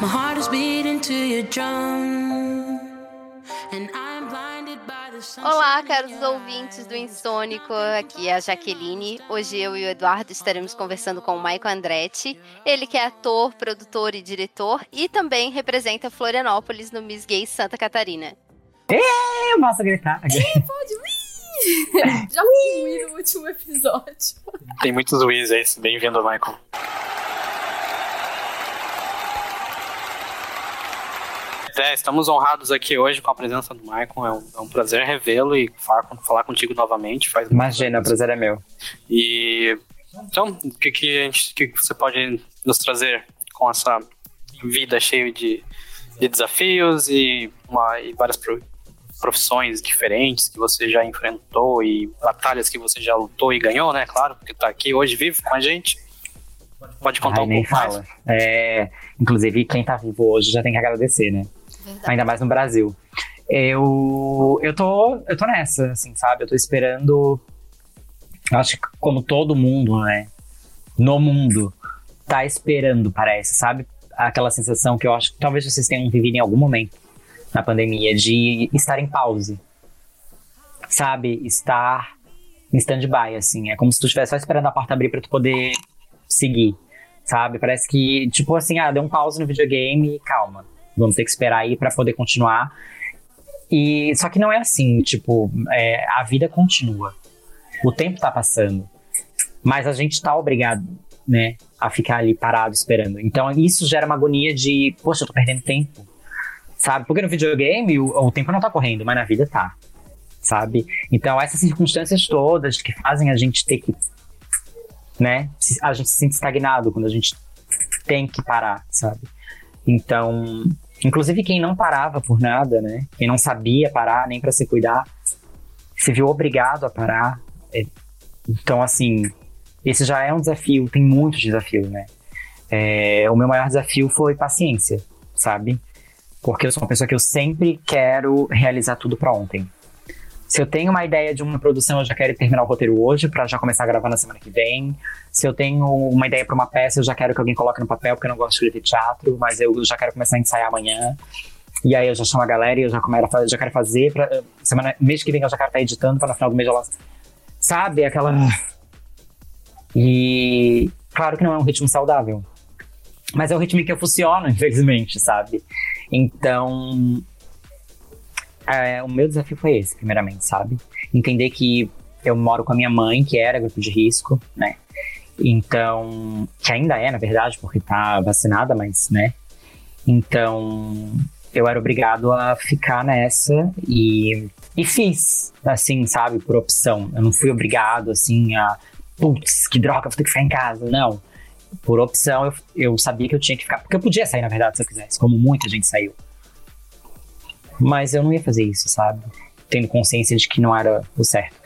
My heart is beating to your drum. And I'm blinded by the sunshine Olá, caros ouvintes do Insônico. Aqui é a Jaqueline. Hoje eu e o Eduardo estaremos conversando com o Maicon Andretti. Ele que é ator, produtor e diretor e também representa Florianópolis no Miss Gay Santa Catarina. Eu posso gritar. Pode ir! Já fui no último episódio. Tem muitos Luiz aí, bem-vindo, Michael. É, estamos honrados aqui hoje com a presença do Michael. É um, é um prazer revê-lo e falar, falar contigo novamente. Faz Imagina, o prazer é meu. E então, o que, que, a gente, que, você pode nos trazer com essa vida cheia de, de desafios e, uma, e várias pro- profissões diferentes que você já enfrentou e batalhas que você já lutou e ganhou, né? Claro, porque tá aqui hoje vivo com a gente. Pode contar Ai, um pouco mais? fala. É, inclusive, quem tá vivo hoje já tem que agradecer, né? Verdade. Ainda mais no Brasil. Eu, eu, tô, eu tô nessa, assim, sabe? Eu tô esperando. Acho que como todo mundo, né? No mundo, tá esperando, parece, sabe? Aquela sensação que eu acho que talvez vocês tenham vivido em algum momento na pandemia, de estar em pause. Sabe? Estar em stand-by, assim. É como se tu estivesse só esperando a porta abrir pra tu poder seguir. Sabe? Parece que, tipo assim, ah, deu um pause no videogame e calma. Vamos ter que esperar aí pra poder continuar. E só que não é assim, tipo, é, a vida continua. O tempo tá passando. Mas a gente tá obrigado, né, a ficar ali parado esperando. Então isso gera uma agonia de, poxa, eu tô perdendo tempo. Sabe? Porque no videogame o, o tempo não tá correndo, mas na vida tá. Sabe? Então essas circunstâncias todas que fazem a gente ter que, né, a gente se sente estagnado quando a gente tem que parar, sabe? Então, Inclusive quem não parava por nada, né? Quem não sabia parar nem pra se cuidar, se viu obrigado a parar. É, Então, assim, esse já é um desafio, tem muitos desafios, né? É, o meu maior desafio foi paciência, sabe? Porque eu sou uma pessoa que eu sempre quero realizar tudo pra ontem. Se eu tenho uma ideia de uma produção, eu já quero terminar o roteiro hoje pra já começar a gravar na semana que vem. Se eu tenho uma ideia pra uma peça, eu já quero que alguém coloque no papel, porque eu não gosto de escrever teatro, mas eu já quero começar a ensaiar amanhã. E aí eu já chamo a galera e eu já, começo a fazer, já quero fazer. Pra, semana, mês que vem eu já quero estar editando pra no final do mês lançar. Sabe? Aquela. E claro que não é um ritmo saudável. Mas é o ritmo que eu funciono, infelizmente, sabe? Então. É, o meu desafio foi esse, primeiramente, sabe? Entender que eu moro com a minha mãe, que era grupo de risco, né? Então, que ainda é, na verdade, porque tá vacinada, mas, né? Então, eu era obrigado a ficar nessa e, e fiz, assim, sabe, por opção. Eu não fui obrigado, assim, a, putz, que droga, vou ter que ficar em casa. Não. Por opção, eu, eu sabia que eu tinha que ficar. Porque eu podia sair, na verdade, se eu quisesse, como muita gente saiu. Mas eu não ia fazer isso, sabe? Tendo consciência de que não era o certo.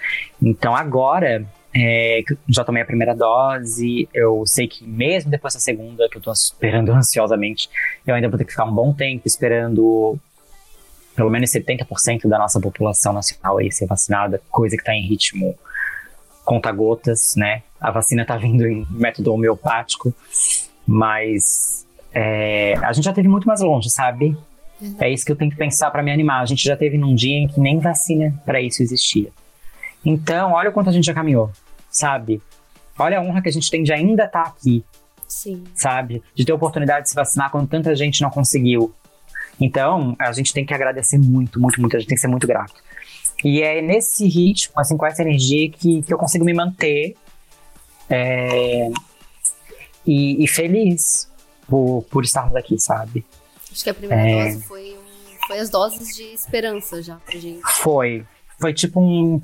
Então agora, é, já tomei a primeira dose, eu sei que mesmo depois da segunda, que eu tô esperando ansiosamente, eu ainda vou ter que ficar um bom tempo esperando pelo menos 70% da nossa população nacional aí ser vacinada, coisa que tá em ritmo conta-gotas, né? A vacina tá vindo em método homeopático, mas é, a gente já teve muito mais longe, sabe? É isso que eu tenho que pensar pra me animar. A gente já teve num dia em que nem vacina pra isso existia. Então, olha o quanto a gente já caminhou, sabe? Olha a honra que a gente tem de ainda estar aqui, Sim. sabe? De ter a oportunidade de se vacinar quando tanta gente não conseguiu. Então, a gente tem que agradecer muito, muito, muito. A gente tem que ser muito grato. E é nesse ritmo, assim, com essa energia que, que eu consigo me manter é, e, e feliz por, por estarmos aqui, sabe? Acho que a primeira É. dose foi, um- foi as doses de esperança já pra gente. Foi. Foi tipo um.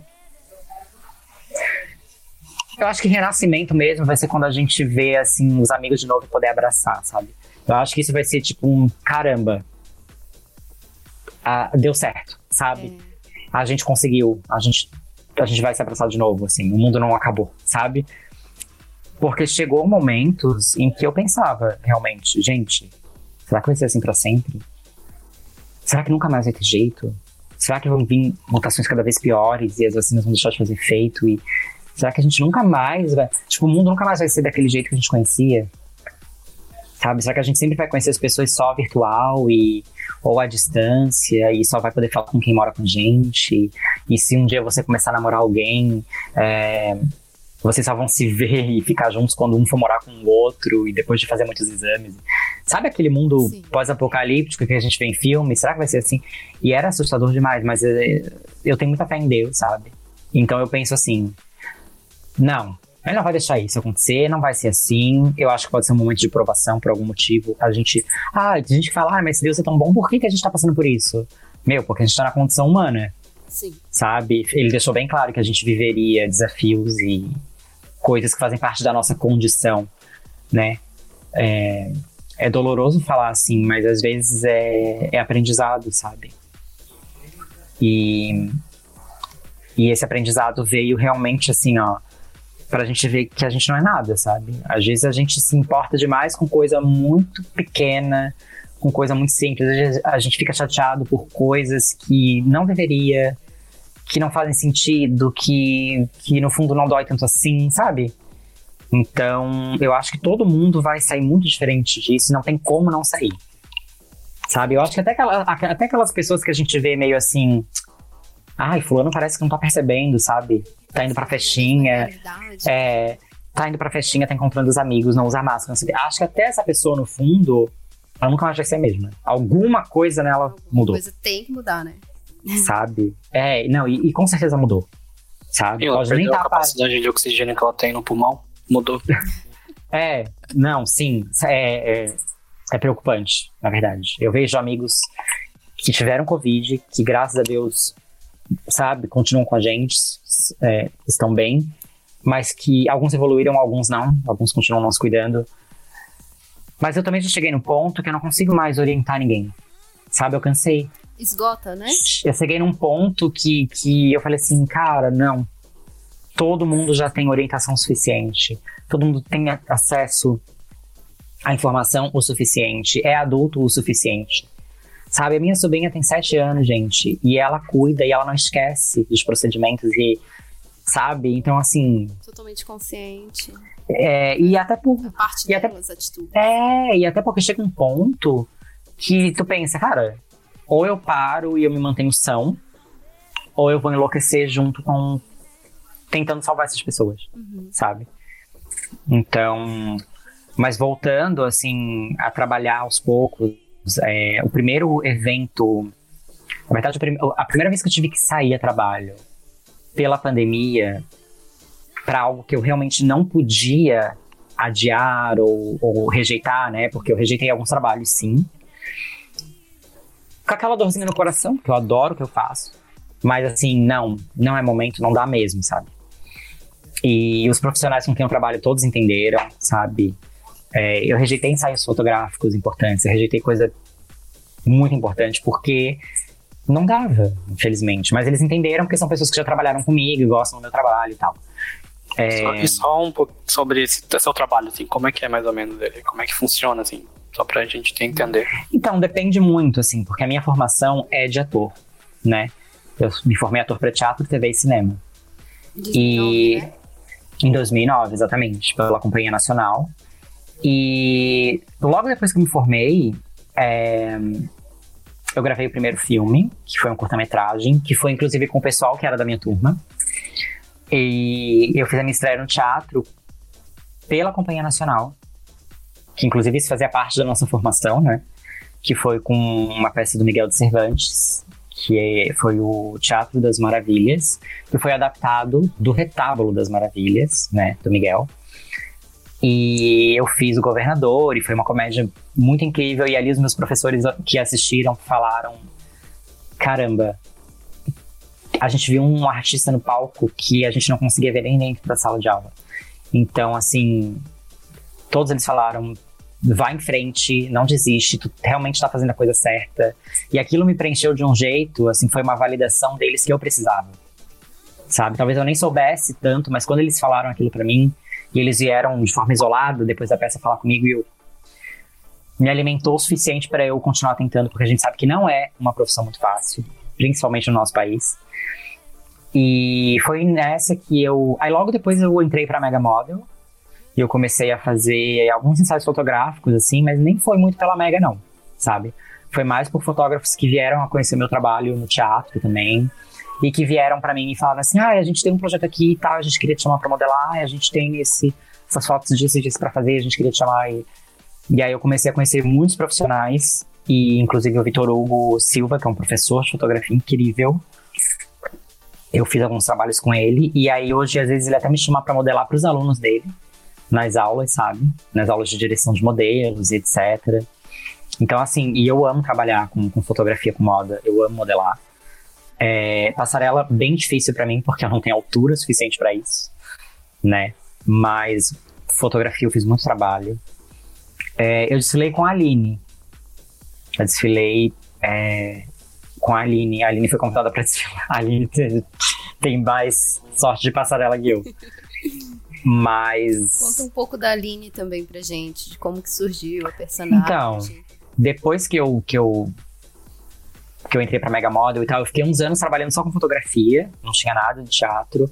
Eu acho que renascimento mesmo vai ser quando a gente vê, assim, os amigos de novo e poder abraçar, sabe? Eu acho que isso vai ser tipo um caramba. Ah, deu certo, sabe? A gente conseguiu. A gente, a gente vai se abraçar de novo, assim. O mundo não acabou, sabe? Porque chegou momentos em que eu pensava, realmente, gente, será que vai ser assim pra sempre? Será que nunca mais vai ter jeito? Será que vão vir mutações cada vez piores e as vacinas vão deixar de fazer efeito? E será que a gente nunca mais vai. Tipo, o mundo nunca mais vai ser daquele jeito que a gente conhecia? Sabe? Será que a gente sempre vai conhecer as pessoas só virtual e ou à distância e só vai poder falar com quem mora com a gente? E se um dia você começar a namorar alguém, é, vocês só vão se ver e ficar juntos quando um for morar com o outro e depois de fazer muitos exames. Sabe aquele mundo pós-apocalíptico que a gente vê em filme? Será que vai ser assim? E era assustador demais, mas eu, eu tenho muita fé em Deus, sabe? Então eu penso assim: não, ele não vai deixar isso acontecer, não vai ser assim. Eu acho que pode ser um momento de provação por algum motivo. A gente. Ah, a gente fala, ah, mas Deus é tão bom, por que, que a gente tá passando por isso? Meu, porque a gente tá na condição humana. Sim. Sabe? Ele deixou bem claro que a gente viveria desafios e coisas que fazem parte da nossa condição, né? É, é doloroso falar assim, mas às vezes é, é aprendizado, sabe? E, e esse aprendizado veio realmente assim, ó pra gente ver que a gente não é nada, sabe? Às vezes a gente se importa demais com coisa muito pequena, com coisa muito simples. Às vezes a gente fica chateado por coisas que não deveria, que não fazem sentido, que, que no fundo não dói tanto assim, sabe? Então, eu acho que todo mundo vai sair muito diferente disso, não tem como não sair. Sabe? Eu acho que até, aquela, até aquelas pessoas que a gente vê meio assim. Ai, fulano parece que não tá percebendo, sabe? tá indo pra festinha. É, tá indo pra festinha, tá encontrando os amigos, não usa máscara, não sei Acho que até essa pessoa, no fundo, ela nunca mais vai ser a mesma. Alguma coisa nela Alguma mudou. coisa tem que mudar, né? Sabe? É, não, e, e com certeza mudou. Sabe? E Pode nem tá a capacidade de oxigênio que ela tem no pulmão mudou. é, não, sim. É, é, é preocupante, na verdade. Eu vejo amigos que tiveram Covid, que graças a Deus sabe, continuam com a gente, é, estão bem, mas que alguns evoluíram, alguns não, alguns continuam nos cuidando. Mas eu também já cheguei num ponto que eu não consigo mais orientar ninguém, sabe? Eu cansei. Esgota, né? Eu cheguei num ponto que, que eu falei assim, cara, não. Todo mundo já tem orientação suficiente. Todo mundo tem acesso à informação o suficiente. É adulto o suficiente. Sabe, a minha sobrinha tem sete anos, gente, e ela cuida e ela não esquece dos procedimentos e, sabe? Então, assim. Totalmente consciente. É, e até por. A parte e até, atitudes. É, e até porque chega um ponto que tu pensa, cara, ou eu paro e eu me mantenho são, ou eu vou enlouquecer junto com. Tentando salvar essas pessoas, uhum. sabe? Então. Mas voltando, assim, a trabalhar aos poucos é, o primeiro evento. Na verdade, a primeira vez que eu tive que sair a trabalho pela pandemia para algo que eu realmente não podia adiar ou, ou, rejeitar, né? Porque eu rejeitei alguns trabalhos, sim. Com aquela dorzinha no coração, que eu adoro o que eu faço. Mas assim, não, não é momento, não dá mesmo, sabe? E os profissionais com quem eu trabalho todos entenderam, sabe? É, eu rejeitei ensaios fotográficos importantes, eu rejeitei coisa muito importante, porque não dava, infelizmente. Mas eles entenderam porque são pessoas que já trabalharam comigo e gostam do meu trabalho e tal. É... Só, e só um pouco sobre esse seu trabalho, assim, como é que é mais ou menos ele? Como é que funciona, assim? Só pra gente entender. Então, depende muito, assim, porque a minha formação é de ator, né? Eu me formei ator para teatro, TV e cinema. e né? Em 2009, exatamente, pela Companhia Nacional. E logo depois que eu me formei, é, eu gravei o primeiro filme, que foi um curta-metragem, que foi inclusive com o pessoal que era da minha turma. E eu fiz a minha estreia no teatro pela Companhia Nacional, que inclusive isso fazia parte da nossa formação, né? Que foi com uma peça do Miguel de Cervantes, que foi o Teatro das Maravilhas, que foi adaptado do Retábulo das Maravilhas, né, do Miguel. E eu fiz o governador, e foi uma comédia muito incrível. E ali os meus professores que assistiram falaram: caramba, a gente viu um artista no palco que a gente não conseguia ver nem dentro da sala de aula. Então, assim, todos eles falaram: vai em frente, não desiste, tu realmente está fazendo a coisa certa. E aquilo me preencheu de um jeito, assim, foi uma validação deles que eu precisava. Sabe? Talvez eu nem soubesse tanto, mas quando eles falaram aquilo para mim, e eles vieram de forma isolada depois da peça falar comigo e eu me alimentou o suficiente para eu continuar tentando, porque a gente sabe que não é uma profissão muito fácil, principalmente no nosso país. E foi nessa que eu. Aí logo depois eu entrei para Mega Model. E eu comecei a fazer alguns ensaios fotográficos, assim, mas nem foi muito pela Mega, não, sabe? Foi mais por fotógrafos que vieram a conhecer meu trabalho no teatro também. E que vieram para mim e falaram assim: ah, a gente tem um projeto aqui e tal, a gente queria te chamar pra modelar, a gente tem esse, essas fotos disso e disso pra fazer, a gente queria te chamar. E, e aí eu comecei a conhecer muitos profissionais, e inclusive o Vitor Hugo Silva, que é um professor de fotografia incrível. Eu fiz alguns trabalhos com ele, e aí hoje às vezes ele até me chama para modelar para os alunos dele, nas aulas, sabe? Nas aulas de direção de modelos e etc. Então, assim, e eu amo trabalhar com, com fotografia, com moda, eu amo modelar. É, passarela bem difícil para mim, porque eu não tenho altura suficiente para isso, né? Mas fotografia eu fiz muito trabalho. É, eu desfilei com a Aline. Eu desfilei é, com a Aline. A Aline foi convidada para desfilar. A Aline tem, tem mais sorte de passarela que eu. Mas. Conta um pouco da Aline também pra gente, de como que surgiu a personagem. Então, depois que eu, que eu que eu entrei pra Mega Model e tal, eu fiquei uns anos trabalhando só com fotografia, não tinha nada de teatro.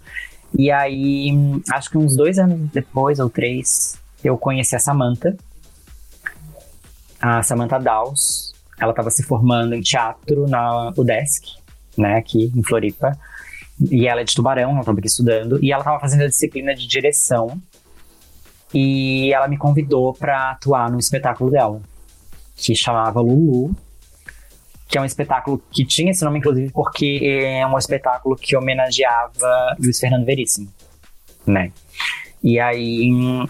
E aí, acho que uns dois anos depois, ou três, eu conheci a Samantha, a Samantha Dawes. Ela estava se formando em teatro na UDESC, né, aqui em Floripa. E ela é de Tubarão, ela estava aqui estudando. E ela estava fazendo a disciplina de direção. E ela me convidou para atuar no espetáculo dela, que chamava Lulu, que é um espetáculo que tinha esse nome, inclusive, porque é um espetáculo que homenageava Luiz Fernando Veríssimo, né? E aí,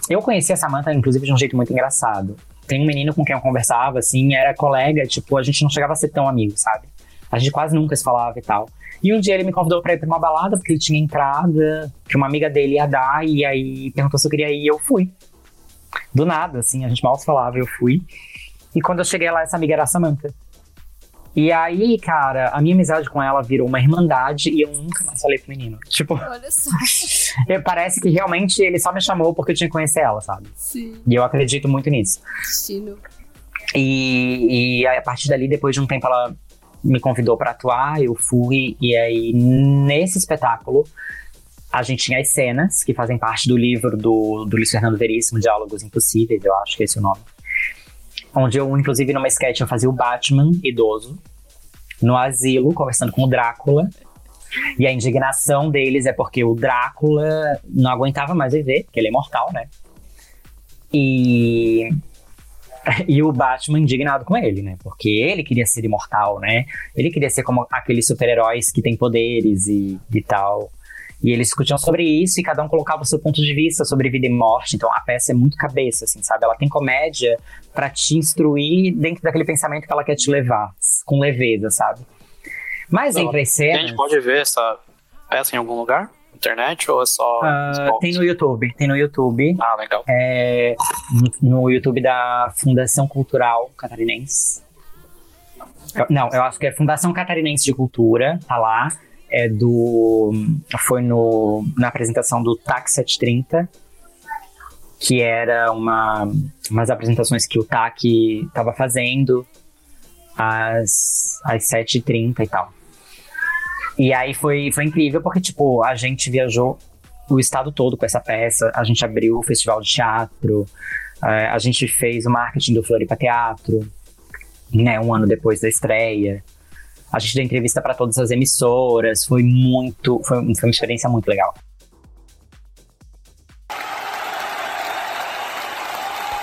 eu conheci a Samantha, inclusive, de um jeito muito engraçado. Tem um menino com quem eu conversava, assim, era colega, tipo, a gente não chegava a ser tão amigo, sabe? A gente quase nunca se falava e tal. E um dia ele me convidou pra ir pra uma balada, porque ele tinha entrada, que uma amiga dele ia dar, e aí perguntou se eu queria ir, e eu fui. Do nada, assim, a gente mal se falava, eu fui. E quando eu cheguei lá, essa amiga era a Samantha. E aí, cara, a minha amizade com ela virou uma irmandade e eu nunca mais falei pro menino. Tipo, Olha só. parece que realmente ele só me chamou porque eu tinha que conhecer ela, sabe? Sim, E eu acredito muito nisso. destino. E, e aí, a partir dali, depois de um tempo, ela me convidou pra atuar, eu fui, e aí nesse espetáculo a gente tinha as cenas que fazem parte do livro do, do Luiz Fernando Veríssimo, Diálogos Impossíveis, eu acho que é esse o nome. Onde eu, inclusive, numa sketch eu fazia o Batman idoso, no asilo, conversando com o Drácula. E a indignação deles é porque o Drácula não aguentava mais viver, porque ele é imortal, né? E e o Batman indignado com ele, né? Porque ele queria ser imortal, né? Ele queria ser como aqueles super-heróis que têm poderes e, e tal. E eles discutiam sobre isso e cada um colocava o seu ponto de vista sobre vida e morte. Então a peça é muito cabeça, assim, sabe? Ela tem comédia pra te instruir dentro daquele pensamento que ela quer te levar, com leveza, sabe? Mas entre as A cenas. gente pode ver essa peça em algum lugar? Internet ou é só. spots? tem no YouTube, tem no YouTube. Ah, legal. é, no, no YouTube da Fundação Cultural Catarinense. Eu- Não, eu acho que é Fundação Catarinense de Cultura, tá lá. É do. Foi no, na apresentação do TAC 730, que era uma, umas apresentações que o TAC estava fazendo às, às 7h30 e tal. E aí foi, foi incrível porque, tipo, a gente viajou o estado todo com essa peça. A gente abriu o festival de teatro, eh, a gente fez o marketing do Floripa Teatro, né, um ano depois da estreia. A gente deu entrevista para todas as emissoras, foi muito, foi, foi uma experiência muito legal.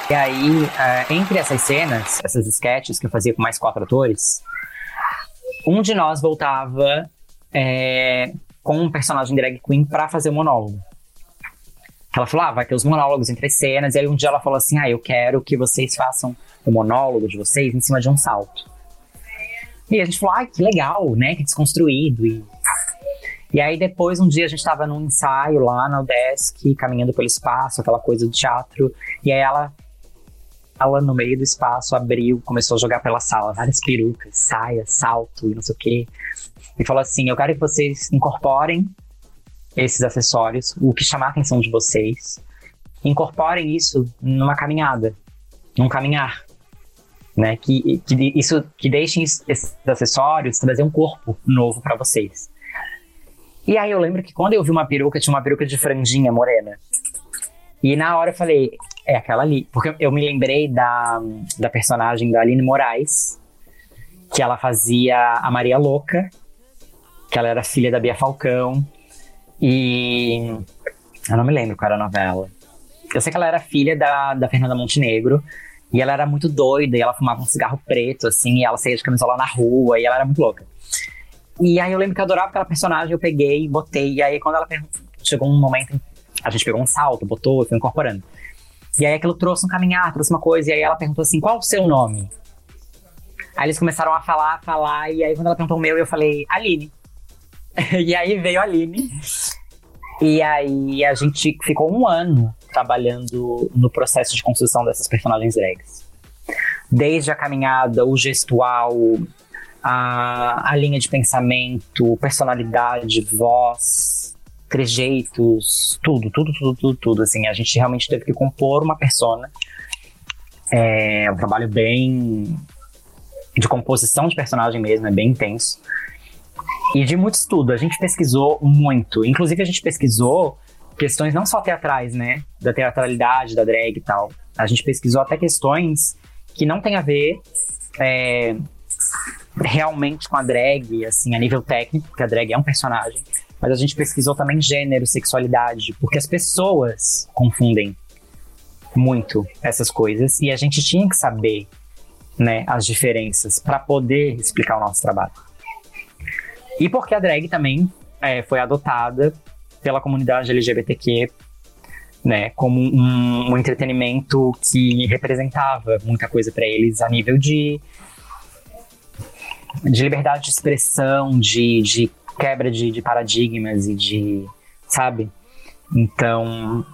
E aí, eh, entre essas cenas, essas sketches que eu fazia com mais quatro atores, um de nós voltava eh, com um personagem drag queen pra fazer o monólogo. Ela falou, ah, vai ter os monólogos entre as cenas. E aí um dia ela falou assim, ah, eu quero que vocês façam o monólogo de vocês em cima de um salto. E a gente falou, ah, que legal, né, que desconstruído. E, e aí depois, um dia a gente tava num ensaio lá na desk, caminhando pelo espaço, aquela coisa do teatro. E aí ela, ela no meio do espaço, abriu, começou a jogar pela sala várias perucas, saia, salto e não sei o quê. E falou assim, eu quero que vocês incorporem esses acessórios, o que chamar a atenção de vocês. Incorporem isso numa caminhada, num caminhar. Né? Que, que, isso, que deixem es- esses acessórios trazer um corpo novo pra vocês. E aí eu lembro que quando eu vi uma peruca, tinha uma peruca de franjinha morena. E na hora eu falei, é aquela ali. Porque eu me lembrei da, da personagem da Aline Moraes, que ela fazia a Maria Louca, que ela era filha da Bia Falcão. E. Eu não me lembro qual era a novela. Eu sei que ela era filha da, da Fernanda Montenegro. E ela era muito doida, e ela fumava um cigarro preto, assim, e ela saía de camisola na rua, e ela era muito louca. E aí eu lembro que eu adorava aquela personagem, eu peguei, botei, e aí quando ela chegou um momento, a gente pegou um salto, botou, foi incorporando. E aí aquilo trouxe um caminhar, trouxe uma coisa, e aí ela perguntou assim, qual o seu nome? Aí eles começaram a falar, a falar, e aí quando ela perguntou o meu, eu falei, Aline. e aí veio a Aline. E aí a gente ficou um ano trabalhando no processo de construção dessas personagens drags. Desde a caminhada, o gestual, a, a linha de pensamento, personalidade, voz, trejeitos, tudo, tudo, tudo, tudo, tudo. Assim, a gente realmente teve que compor uma persona. É um trabalho bem de composição de personagem mesmo, é bem intenso. E de muito estudo, a gente pesquisou muito. Inclusive, a gente pesquisou questões não só teatrais, né? Da teatralidade, da drag e tal. A gente pesquisou até questões que não tem a ver é, realmente com a drag, assim, a nível técnico, porque a drag é um personagem. Mas a gente pesquisou também gênero, sexualidade, porque as pessoas confundem muito essas coisas e a gente tinha que saber, né, as diferenças para poder explicar o nosso trabalho. E porque a drag também é, foi adotada pela comunidade LGBTQ, né, como um, um entretenimento que representava muita coisa para eles a nível de de liberdade de expressão, de, de quebra de, de paradigmas e de, sabe? Então,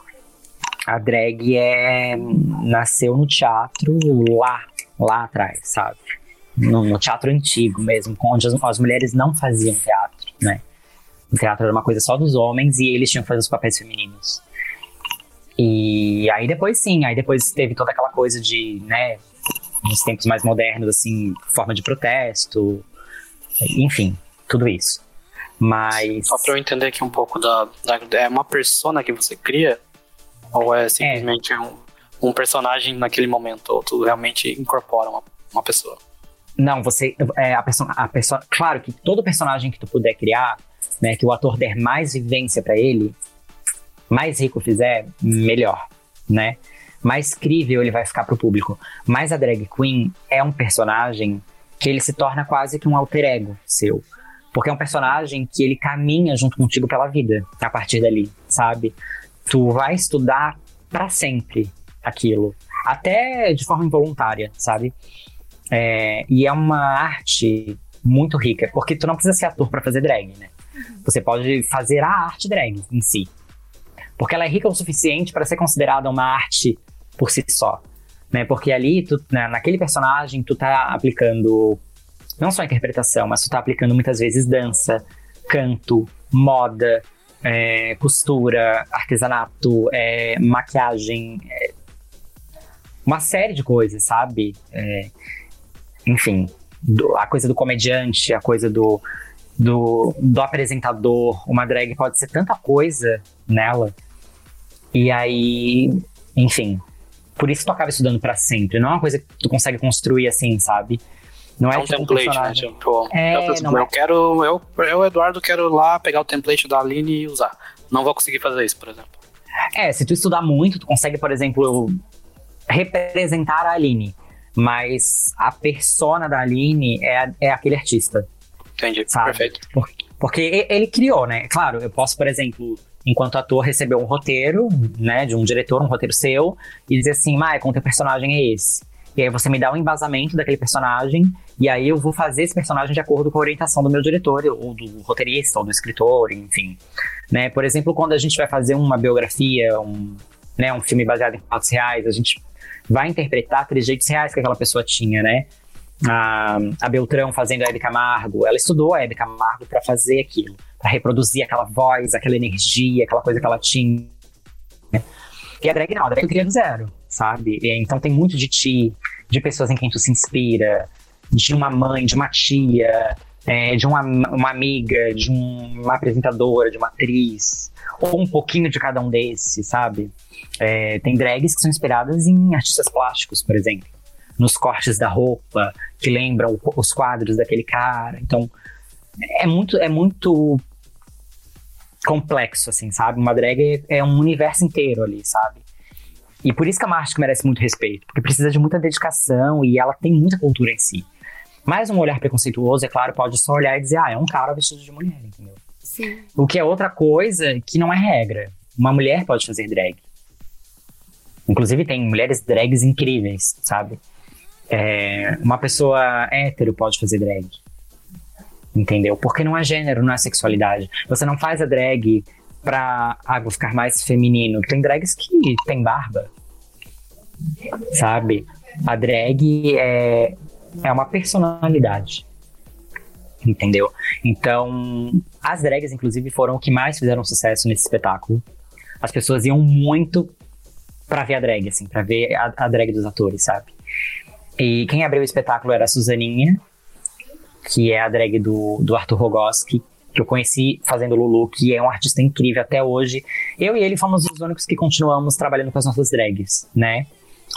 a drag é nasceu no teatro lá, lá atrás, sabe? No, no teatro antigo mesmo, onde as, as, mulheres não faziam teatro, né? O teatro era uma coisa só dos homens e eles tinham que fazer os papéis femininos. E aí depois sim, aí depois teve toda aquela coisa de, né, nos tempos mais modernos, assim, forma de protesto, enfim, tudo isso. Mas. Só pra eu entender aqui um pouco da. da é uma persona que você cria? Ou é simplesmente é. Um, um personagem naquele momento? Ou tu realmente incorpora uma, uma pessoa? Não, você. É, a pessoa, a pessoa. Claro que todo personagem que tu puder criar, né, que o ator der mais vivência para ele, mais rico fizer, melhor, né? Mais crível ele vai ficar pro público. Mas a drag queen é um personagem que ele se torna quase que um alter ego seu. Porque é um personagem que ele caminha junto contigo pela vida a partir dali, sabe? Tu vai estudar para sempre aquilo, até de forma involuntária, sabe? É, e é uma arte muito rica, porque tu não precisa ser ator para fazer drag, né? Você pode fazer a arte drag em si. Porque ela é rica o suficiente para ser considerada uma arte por si só né? Porque ali, tu, né, naquele personagem, tu tá aplicando não só interpretação, mas tu tá aplicando muitas vezes dança, canto, moda, é, costura, artesanato, é, maquiagem, é, uma série de coisas, sabe? É, enfim, do, a coisa do comediante, a coisa do, do, do apresentador, uma drag pode ser tanta coisa nela. E aí, enfim, por isso tu acaba estudando para sempre. Não é uma coisa que tu consegue construir assim, sabe? Não é, é um tipo template, um né? Tipo, é, eu, eu é. quero, eu, eu, Eduardo, quero lá pegar o template da Aline e usar. Não vou conseguir fazer isso, por exemplo. É, se tu estudar muito, tu consegue, por exemplo, representar a Aline. Mas a persona da Aline é, é aquele artista. Entendi, sabe? perfeito. Porque, porque ele criou, né? Claro, eu posso, por exemplo, enquanto ator, receber um roteiro, né, de um diretor, um roteiro seu, e dizer assim, Maicon, teu personagem é esse. E aí você me dá um embasamento daquele personagem, e aí eu vou fazer esse personagem de acordo com a orientação do meu diretor, ou do roteirista, ou do escritor, enfim. Né? Por exemplo, quando a gente vai fazer uma biografia, um, né, um filme baseado em fatos reais, a gente vai interpretar trejeitos reais que aquela pessoa tinha, né? A, a Beltrão fazendo a Hebe Camargo, ela estudou a Hebe Camargo para fazer aquilo para reproduzir aquela voz, aquela energia, aquela coisa que ela tinha. E a drag não, a drag cria do zero, sabe? Então tem muito de ti, de pessoas em quem tu se inspira, de uma mãe, de uma tia, é, de uma, uma amiga, de um, uma apresentadora, de uma atriz, ou um pouquinho de cada um desses, sabe? É, tem drags que são inspiradas em artistas plásticos, por exemplo. Nos cortes da roupa, que lembram os quadros daquele cara. Então, é muito, é muito complexo, assim, sabe? Uma drag é um universo inteiro ali, sabe? E por isso que a Márcia merece muito respeito, porque precisa de muita dedicação e ela tem muita cultura em si. Mas um olhar preconceituoso, é claro, pode só olhar e dizer, ah, é um cara vestido de mulher, entendeu? Sim. O que é outra coisa que não é regra. Uma mulher pode fazer drag. Inclusive tem mulheres drags incríveis, sabe? É, uma pessoa hétero pode fazer drag. Entendeu? Porque não é gênero, não é sexualidade. Você não faz a drag pra ah, vou ficar mais feminino. Tem drags que tem barba. Sabe? A drag é, é uma personalidade. Entendeu? Então, as drags, inclusive, foram o que mais fizeram sucesso nesse espetáculo. As pessoas iam muito pra ver a drag, assim, pra ver a, a drag dos atores, sabe? E quem abriu o espetáculo era a Suzaninha, que é a drag do, do Arthur Rogoski, que eu conheci fazendo Lulu, que é um artista incrível até hoje. Eu e ele fomos os únicos que continuamos trabalhando com as nossas drags, né?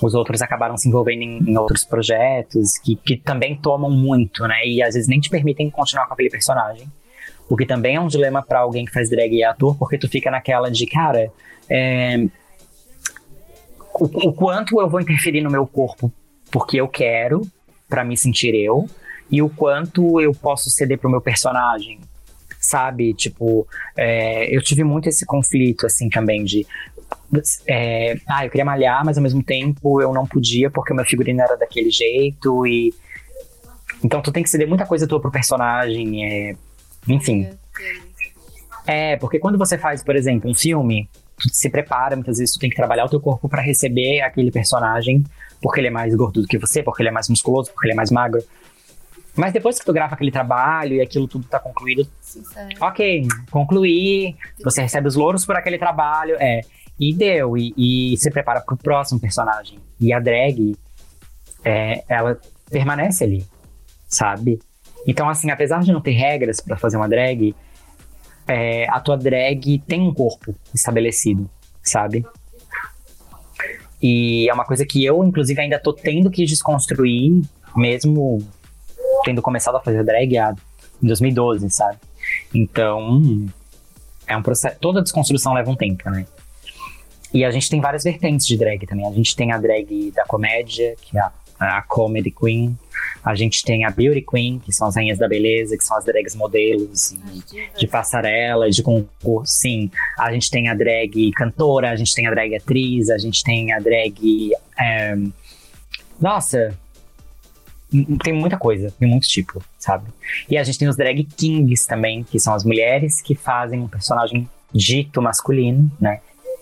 Os outros acabaram se envolvendo em, em outros projetos que, que também tomam muito, né? E às vezes nem te permitem continuar com aquele personagem. O que também é um dilema para alguém que faz drag e é ator, porque tu fica naquela de, cara, é, o, o, quanto eu vou interferir no meu corpo porque eu quero, para me sentir eu, e o quanto eu posso ceder pro meu personagem, sabe? Tipo, é, eu tive muito esse conflito, assim, também de. É, ah, eu queria malhar, mas ao mesmo tempo eu não podia porque o meu figurino era daquele jeito e. Então tu tem que ceder muita coisa tua pro personagem, é, enfim. É, porque quando você faz, por exemplo, um filme, tu se prepara, muitas vezes tu tem que trabalhar o teu corpo para receber aquele personagem, porque ele é mais gordo do que você, porque ele é mais musculoso, porque ele é mais magro. Mas depois que tu grava aquele trabalho e aquilo tudo tá concluído, Sincero. ok, concluí, você recebe os louros por aquele trabalho, é, e deu, e, e se prepara pro próximo personagem. E a drag, é, ela permanece ali, sabe? Então, assim, apesar de não ter regras para fazer uma drag, é, a tua drag tem um corpo estabelecido, sabe? E é uma coisa que eu, inclusive, ainda tô tendo que desconstruir, mesmo tendo começado a fazer drag há, em 2012, sabe? Então, é um processo. Toda desconstrução leva um tempo, né? E a gente tem várias vertentes de drag também. A gente tem a drag da comédia, que é a, a Comedy Queen. A gente tem a Beauty Queen, que são as rainhas da beleza, que são as drags modelos de passarela, de concurso, sim. A gente tem a drag cantora, a gente tem a drag atriz, a gente tem a drag. é, Nossa, tem muita coisa, tem muito tipo, sabe? E a gente tem os drag kings também, que são as mulheres que fazem um personagem dito masculino, né?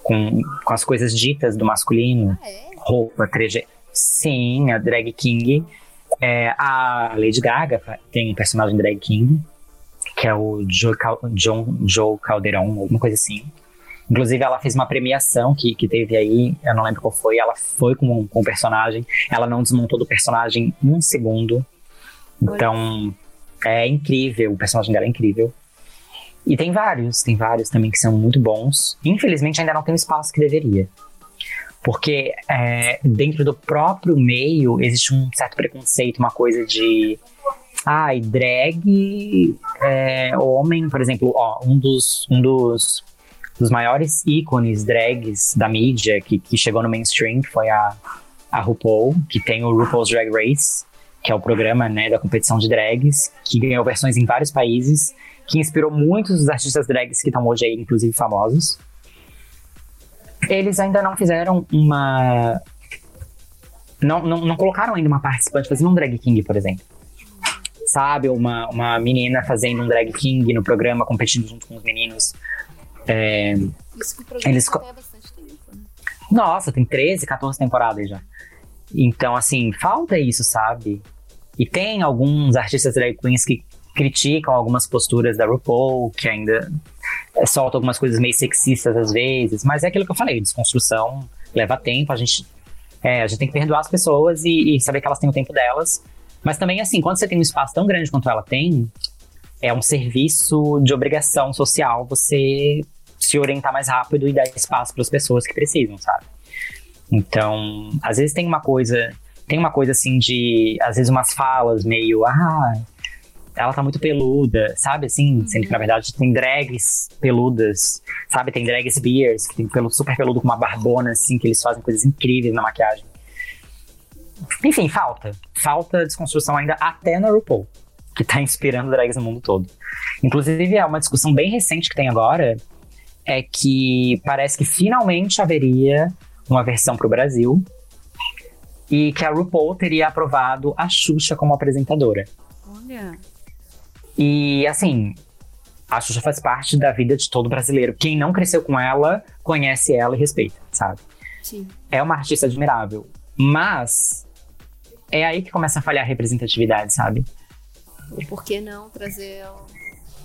Com, com as coisas ditas do masculino, Ah, é? roupa, treje. Sim, a drag king. É, a Lady Gaga tem um personagem drag king, que é o Joe, Cal John, Joe Calderon, alguma coisa assim. Inclusive, ela fez uma premiação que, que teve aí, eu não lembro qual foi, ela foi com, com o personagem, ela não desmontou do personagem um segundo. Então, é incrível, o personagem dela é incrível. E tem vários, tem vários também que são muito bons. Infelizmente, ainda não tem o espaço que deveria. Porque é, dentro do próprio meio existe um certo preconceito, uma coisa de. Ai, drag, é, homem, por exemplo, ó, um dos, um dos, dos maiores ícones drags da mídia que, que chegou no mainstream foi a, a RuPaul, que tem o RuPaul's Drag Race, que é o programa né, da competição de drags, que ganhou versões em vários países, que inspirou muitos dos artistas drags que estão hoje aí, inclusive famosos. Eles ainda não fizeram uma. Não, não, não colocaram ainda uma participante fazendo um drag king, por exemplo. Sabe, uma, uma menina fazendo um drag king no programa, competindo junto com os meninos. É, Isso que o programa Eles tem há bastante tempo, né? nossa, tem 13, 14 temporadas já. Então, assim, falta isso, sabe? E tem alguns artistas drag queens que criticam algumas posturas da RuPaul, que ainda soltam algumas coisas meio sexistas às vezes, mas é aquilo que eu falei, desconstrução leva tempo, a gente, é, a gente tem que perdoar as pessoas e, e saber que elas têm o tempo delas. Mas também, assim, quando você tem um espaço tão grande quanto ela tem, é um serviço de obrigação social você se orientar mais rápido e dar espaço para as pessoas que precisam, sabe? Então, às vezes tem uma coisa, tem uma coisa assim de, às vezes umas falas meio, ah, ela tá muito peluda, sabe assim? Sendo que na verdade tem drags peludas, sabe? Tem drags beers, que tem pelo super peludo com uma barbona, assim, que eles fazem coisas incríveis na maquiagem. Enfim, falta. Falta desconstrução ainda até na RuPaul, que tá inspirando drags no mundo todo. Inclusive, é uma discussão bem recente que tem agora, é que parece que finalmente haveria uma versão pro Brasil e que a RuPaul teria aprovado a Xuxa como apresentadora. Olha. E assim, a Xuxa faz parte da vida de todo brasileiro. Quem não cresceu com ela, conhece ela e respeita, sabe? Sim. É uma artista admirável. Mas é aí que começa a falhar a representatividade, sabe? Por que não trazer. ao-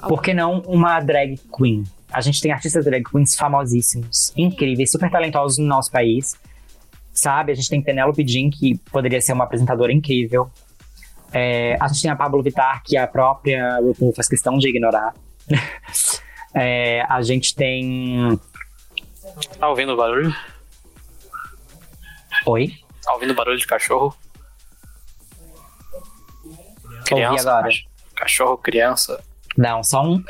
Por que não uma drag queen? A gente tem artistas drag queens famosíssimos, incríveis, super talentosos no nosso país. Sabe? A gente tem Penelope Jean, que poderia ser uma apresentadora incrível. É, a gente tem a Pablo Vittar, que a própria RuPaul faz questão de ignorar. É, a gente tem. Tá ouvindo o barulho? Oi? Tá ouvindo barulho de cachorro? Criança, agora. cach- cachorro, criança. Não, só um.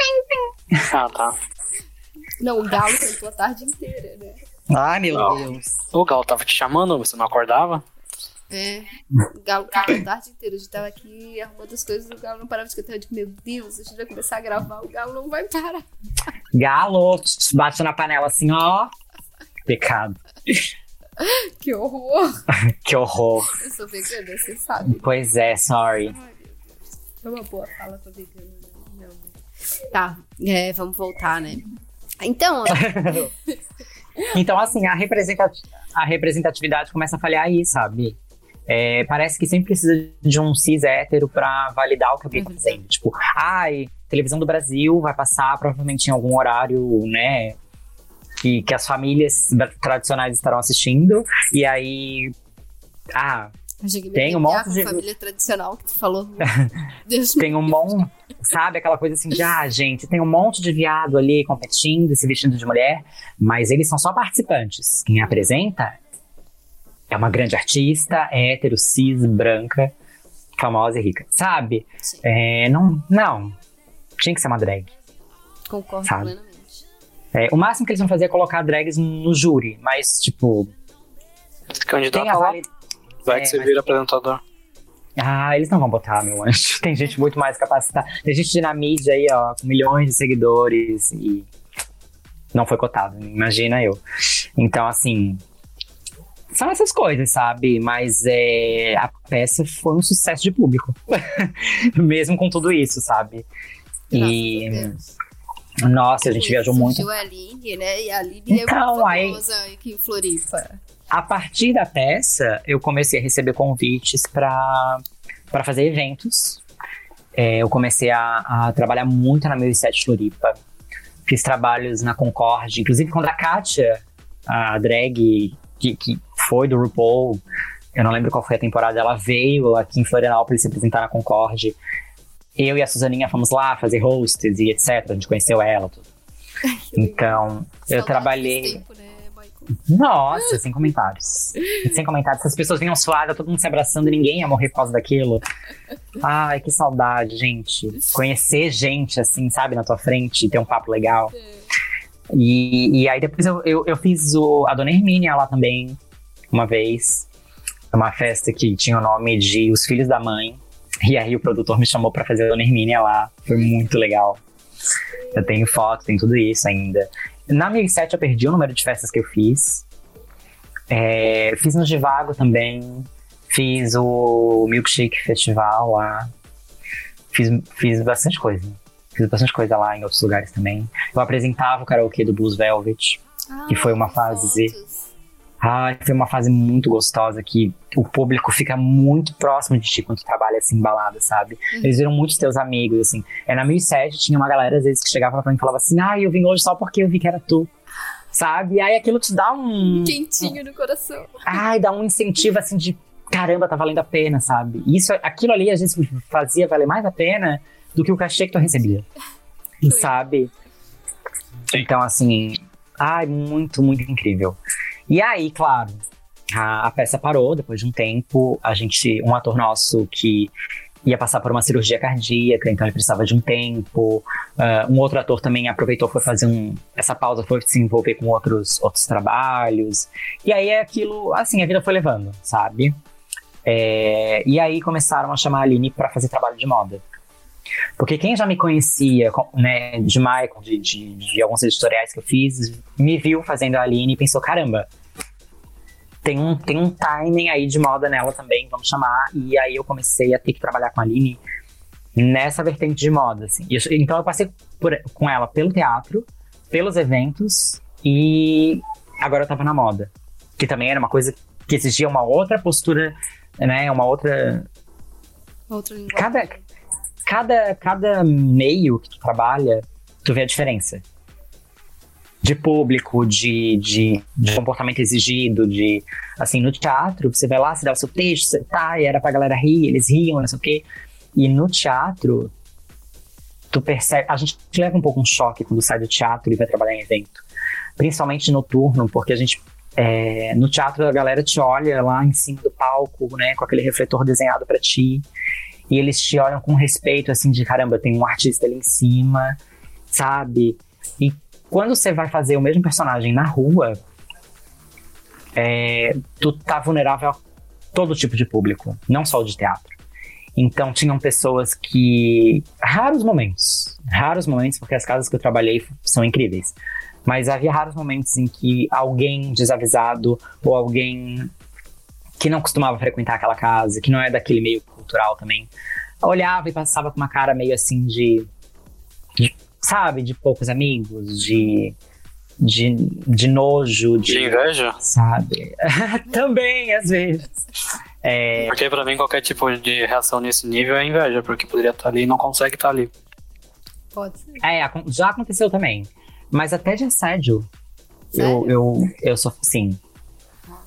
Ah, tá. Não, o Galo cantou a tarde inteira, né? Ai, meu Não. Deus. O Gal tava te chamando, você não acordava? É. O Galo a tarde inteira. A gente tava aqui arrumando as coisas, o Galo não parava de cantar. Eu digo, meu Deus, a gente vai começar a gravar, o Galo não vai parar. Galo, bate na panela assim, ó. Pecado. Que horror. Que horror. Eu sou vegana, você sabe. Pois é, sorry. Ai. É uma boa fala pra vegana, né? Não, né? Tá, é, vamos voltar, né? Então, Então, assim, a, representati- a representatividade começa a falhar aí, sabe? É, parece que sempre precisa de um cis hétero pra validar o que alguém tá Uhum. fazendo. Tipo, ai, televisão do Brasil vai passar provavelmente em algum horário, né? Que, que as famílias tradicionais estarão assistindo. E aí. Ah, Tem um monte de- família tradicional que tu falou. Tem um monte. Sabe aquela coisa assim de, ah, gente, tem um monte de viado ali competindo se vestindo de mulher, mas eles são só participantes. Quem apresenta é uma grande artista, hétero, cis, branca, famosa e rica. Sabe? Sim. É, não, não. Tinha que ser uma drag. Concordo Sabe? plenamente. É, o máximo que eles vão fazer é colocar drags no júri, mas, tipo, candidata a lá, vali- vai é, que você mas- vira apresentador. Ah, eles não vão botar, meu anjo. Tem gente muito mais capacitada. Tem gente na mídia aí, ó, com milhões de seguidores e não foi cotado, imagina eu. Então, assim, são essas coisas, sabe? Mas é, a peça foi um sucesso de público. Mesmo com tudo isso, sabe? E, Graças Deus. nossa, a gente viajou muito. A Aline, né? E a Aline Então, é muito aí- famosa aqui em Floripa. A partir da peça, eu comecei a receber convites para fazer eventos. É, eu comecei a, a trabalhar muito na 1007 Floripa. Fiz trabalhos na Concorde, inclusive quando a Kátia, a drag que, que foi do RuPaul, eu não lembro qual foi a temporada, ela veio aqui em Florianópolis se apresentar na Concorde. Eu e a Suzaninha fomos lá fazer hosts e etc. A gente conheceu ela. Tudo. Então, eu trabalhei. tempo, né? Nossa, sem comentários. Sem comentários. As pessoas vinham suadas, todo mundo se abraçando e ninguém ia morrer por causa daquilo. Ai, que saudade, gente. Conhecer gente, assim, sabe, na tua frente, ter um papo legal. E, e aí depois eu, eu, eu fiz o, a Dona Hermínia lá também, uma vez. Uma festa que tinha o nome de Os Filhos da Mãe. E aí o produtor me chamou pra fazer a Dona Hermínia lá. Foi muito legal. Eu tenho foto, tem tudo isso ainda. Na 1007 eu perdi o número de festas que eu fiz. É, fiz no Divago também. Fiz o Milkshake Festival lá. Fiz, fiz bastante coisa. Fiz bastante coisa lá em outros lugares também. Eu apresentava o karaokê do Blues Velvet. Que foi uma Ah, fase-. Ai, foi uma fase muito gostosa que o público fica muito próximo de ti quando tu trabalha assim, em balada, sabe? Eles viram muitos teus amigos, assim. É, na 1007 tinha uma galera, às vezes, que chegava pra mim e falava assim, ai, eu vim hoje só porque eu vi que era tu. Sabe? E aí aquilo te dá um. Quentinho no coração. Ai, dá um incentivo assim de caramba, tá valendo a pena, sabe? Isso, aquilo ali às vezes fazia valer mais a pena do que o cachê que tu recebia. Sabe? Sim. Então, assim, ai, muito, muito incrível. E aí, claro, a, a peça parou depois de um tempo. A gente, um ator nosso que ia passar por uma cirurgia cardíaca, então ele precisava de um tempo. Uh, um outro ator também aproveitou, foi fazer um, essa pausa, foi se envolver com outros, outros trabalhos. E aí é aquilo, assim, a vida foi levando, sabe? É, e aí começaram a chamar a Aline para fazer trabalho de moda. Porque quem já me conhecia, né, de Michael, de, de, de, alguns editoriais que eu fiz, me viu fazendo a Aline e pensou: caramba, tem um, tem um timing aí de moda nela também, vamos chamar. E aí eu comecei a ter que trabalhar com a Aline nessa vertente de moda, assim. Eu, então eu passei por, com ela pelo teatro, pelos eventos e agora eu tava na moda. Que também era uma coisa que exigia uma outra postura, né, uma outra... Outra linguagem. Cada, cada, cada meio que tu trabalha, tu vê a diferença. De público, de, de, de comportamento exigido, de. Assim, no teatro, você vai lá, você dá o seu texto, você tá, e era pra galera rir, eles riam, não sei o quê. E no teatro, tu percebe. A gente leva um pouco um choque quando sai do teatro e vai trabalhar em evento. Principalmente noturno, porque a gente é, no teatro a galera te olha lá em cima do palco, né, com aquele refletor desenhado para ti e eles te olham com respeito, assim, de caramba, tem um artista ali em cima, sabe? E quando você vai fazer o mesmo personagem na rua, é, tu tá vulnerável a todo tipo de público, não só o de teatro. Então tinham pessoas que. Raros momentos. Raros momentos, porque as casas que eu trabalhei são incríveis. Mas havia raros momentos em que alguém desavisado ou alguém que não costumava frequentar aquela casa, que não é daquele meio cultural também, olhava e passava com uma cara meio assim de, de sabe, de poucos amigos, de, de, de nojo, de, De inveja? sabe? também, às vezes. É, Porque pra mim qualquer tipo de reação nesse nível é inveja, porque poderia estar ali e não consegue estar ali. Pode ser. é, já aconteceu também. Mas até de assédio. Eu, eu, eu sou, sim.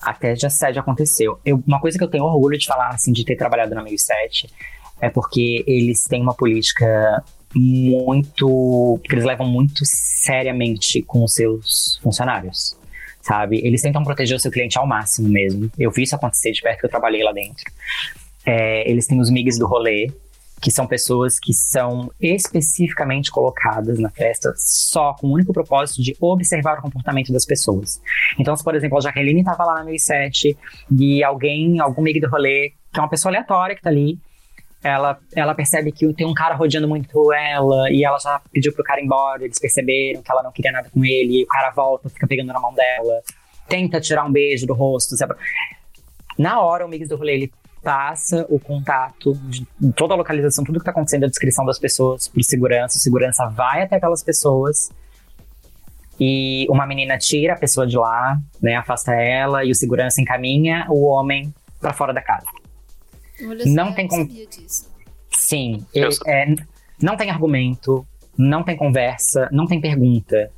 Até de assédio aconteceu. Eu, uma coisa que eu tenho orgulho de falar, assim, de ter trabalhado na 1007, é porque eles têm uma política muito. que eles levam muito seriamente com os seus funcionários. Sabe? Eles tentam proteger o seu cliente ao máximo mesmo. Eu vi isso acontecer de perto que eu trabalhei lá dentro. É, eles têm os MIGs do rolê, que são pessoas que são especificamente colocadas na festa só com o único propósito de observar o comportamento das pessoas. Então, se, por exemplo, a Jaqueline estava lá na 1007 e alguém, algum MIG do rolê, que é uma pessoa aleatória que tá ali, ela, ela percebe que tem um cara rodeando muito ela e ela já pediu pro cara ir embora, eles perceberam que ela não queria nada com ele, e o cara volta, fica pegando na mão dela, tenta tirar um beijo do rosto, sabe? Na hora, o Mix do rolê, ele passa o contato de toda a localização, tudo que tá acontecendo, a descrição das pessoas por segurança. O segurança vai até aquelas pessoas e uma menina tira a pessoa de lá, né, afasta ela e o segurança encaminha o homem pra fora da casa. Olha só, Não eu tem disso. Sim, ele- é, não tem argumento, não tem conversa, não tem pergunta.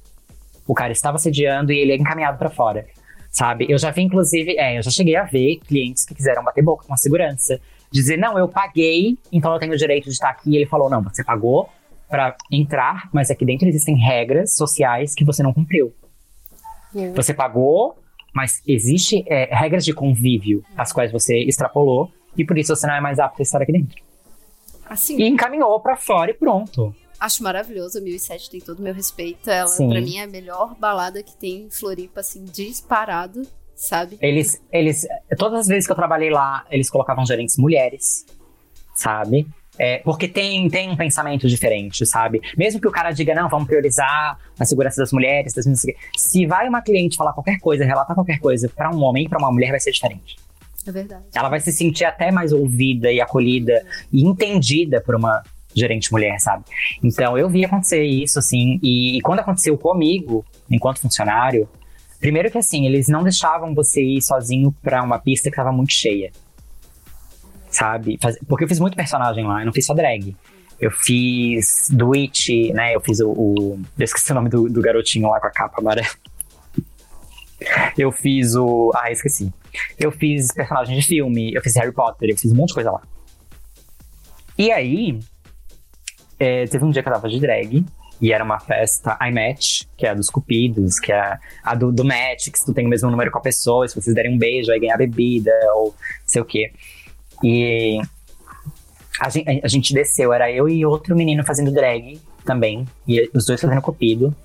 O cara estava sediando e ele é encaminhado pra fora, sabe? Eu já vi, inclusive, é, eu já cheguei a ver clientes que quiseram bater boca com a segurança. Dizer, não, eu paguei, então eu tenho o direito de estar aqui. E ele falou, não, você pagou pra entrar, mas aqui dentro existem regras sociais que você não cumpriu. Você pagou, mas existe é, regras de convívio, as quais você extrapolou, e por isso você não é mais apto a estar aqui dentro. Assim, E encaminhou pra fora e pronto. Acho maravilhoso. A 1007 tem todo o meu respeito. Ela, Sim. pra mim, é a melhor balada que tem em Floripa, assim, disparado, sabe? Eles, eles, todas as vezes que eu trabalhei lá, eles colocavam gerentes mulheres, sabe? É, porque tem, tem um pensamento diferente, sabe? Mesmo que o cara diga, não, vamos priorizar a segurança das mulheres, das meninas, se vai uma cliente falar qualquer coisa, relatar qualquer coisa pra um homem e pra uma mulher, vai ser diferente. É verdade. Ela vai se sentir até mais ouvida e acolhida e entendida por uma gerente mulher, sabe? Então eu vi acontecer isso, assim, e, e quando aconteceu comigo, enquanto funcionário, primeiro que assim, eles não deixavam você ir sozinho pra uma pista que tava muito cheia. Sabe? Faz- Porque eu fiz muito personagem lá, eu não fiz só drag. Eu fiz do It, né? Eu fiz o. o eu esqueci o nome do, do garotinho lá com a capa amarela. Eu fiz o. Ah, esqueci. Eu fiz personagem de filme, eu fiz Harry Potter, eu fiz um monte de coisa lá. E aí, é, teve um dia que eu tava de drag, E era uma festa iMatch, que é a dos cupidos, que é a do, do match, que se tu tem o mesmo número com a pessoa, se vocês derem um beijo, vai ganhar bebida, ou sei o quê. E a gente, a gente desceu, era eu e outro menino fazendo drag também, e os dois fazendo cupido.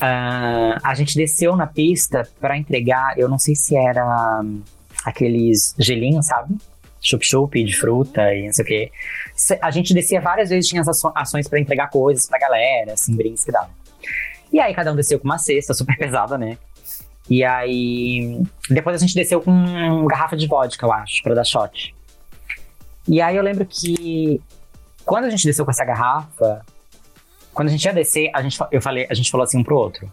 Ah, a gente desceu na pista pra entregar, eu não sei se era aqueles gelinhos, sabe? Chup-chup de fruta e não sei o quê. A gente descia várias vezes, tinha as ações pra entregar coisas pra galera, assim, brindes que davam. E aí cada um desceu com uma cesta super pesada, né? E aí depois a gente desceu com uma garrafa de vodka, eu acho, pra dar shot. E aí eu lembro que quando a gente desceu com essa garrafa, quando a gente ia descer, a gente, eu falei, a gente falou assim um pro outro.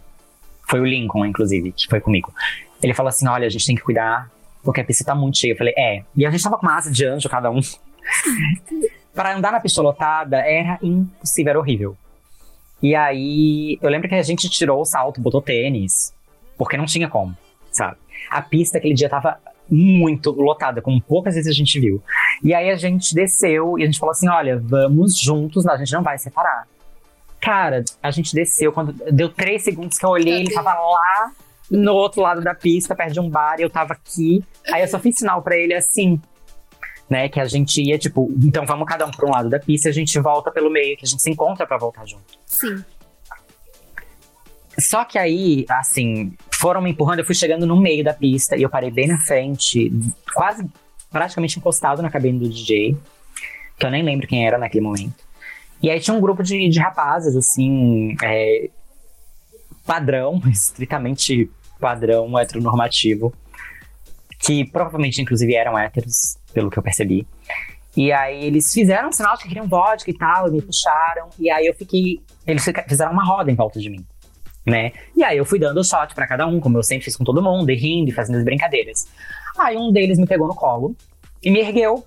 Foi o Lincoln, inclusive, que foi comigo. Ele falou assim: olha, a gente tem que cuidar, porque a pista tá muito cheia. Eu falei, é. E a gente tava com uma asa de anjo, cada um. Pra andar na pista lotada era impossível, era horrível. E aí, eu lembro que a gente tirou o salto, botou tênis, porque não tinha como, sabe? A pista aquele dia tava muito lotada, como poucas vezes a gente viu. E aí a gente desceu e a gente falou assim: olha, vamos juntos, a gente não vai separar. Cara, a gente desceu, quando deu três segundos que eu olhei, ele tava lá no outro lado da pista, perto de um bar, e eu tava aqui. Aí eu só fiz sinal pra ele assim, né? Que a gente ia, tipo, então vamos cada um pra um lado da pista e a gente volta pelo meio, que a gente se encontra pra voltar junto. Sim. Só que aí, assim, foram me empurrando, eu fui chegando no meio da pista e eu parei bem na frente, quase praticamente encostado na cabine do DJ, que eu nem lembro quem era naquele momento. E aí tinha um grupo de, de rapazes, assim, é, padrão, estritamente padrão heteronormativo, que provavelmente, inclusive, eram héteros, pelo que eu percebi. E aí eles fizeram um sinal de que queriam vodka e tal, e me puxaram, e aí eu fiquei. Eles fizeram uma roda em volta de mim né? E aí eu fui dando shot pra cada um, como eu sempre fiz com todo mundo, e rindo e fazendo as brincadeiras. Aí um deles me pegou no colo e me ergueu.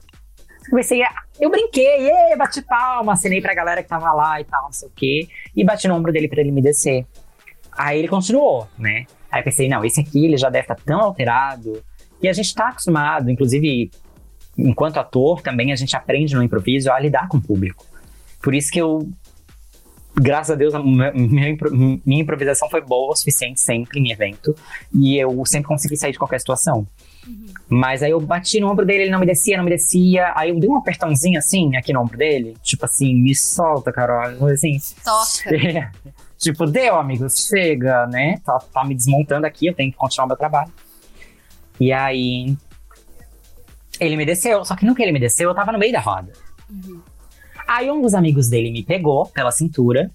Comecei a. Eu brinquei, ê, bati palma, acenei pra galera que tava lá e tal, não sei o quê, e bati no ombro dele pra ele me descer. Aí ele continuou, né? Aí eu pensei, não, esse aqui ele já deve estar tão alterado. E a gente tá acostumado, inclusive, enquanto ator, também a gente aprende no improviso a lidar com o público. Por isso que eu graças a Deus, a minha, minha impro- minha improvisação foi boa o suficiente sempre em evento. E eu sempre consegui sair de qualquer situação. Mas aí eu bati no ombro dele, ele não me descia, não me descia. Aí eu dei um apertãozinho assim, aqui no ombro dele. Tipo assim, me solta, Carol. Assim, Toca. tipo, deu, amigo, chega, né? Tá, tá me desmontando aqui, eu tenho que continuar meu trabalho. E aí. Ele me desceu, só que no que ele me desceu, eu tava no meio da roda. Aí um dos amigos dele me pegou pela cintura,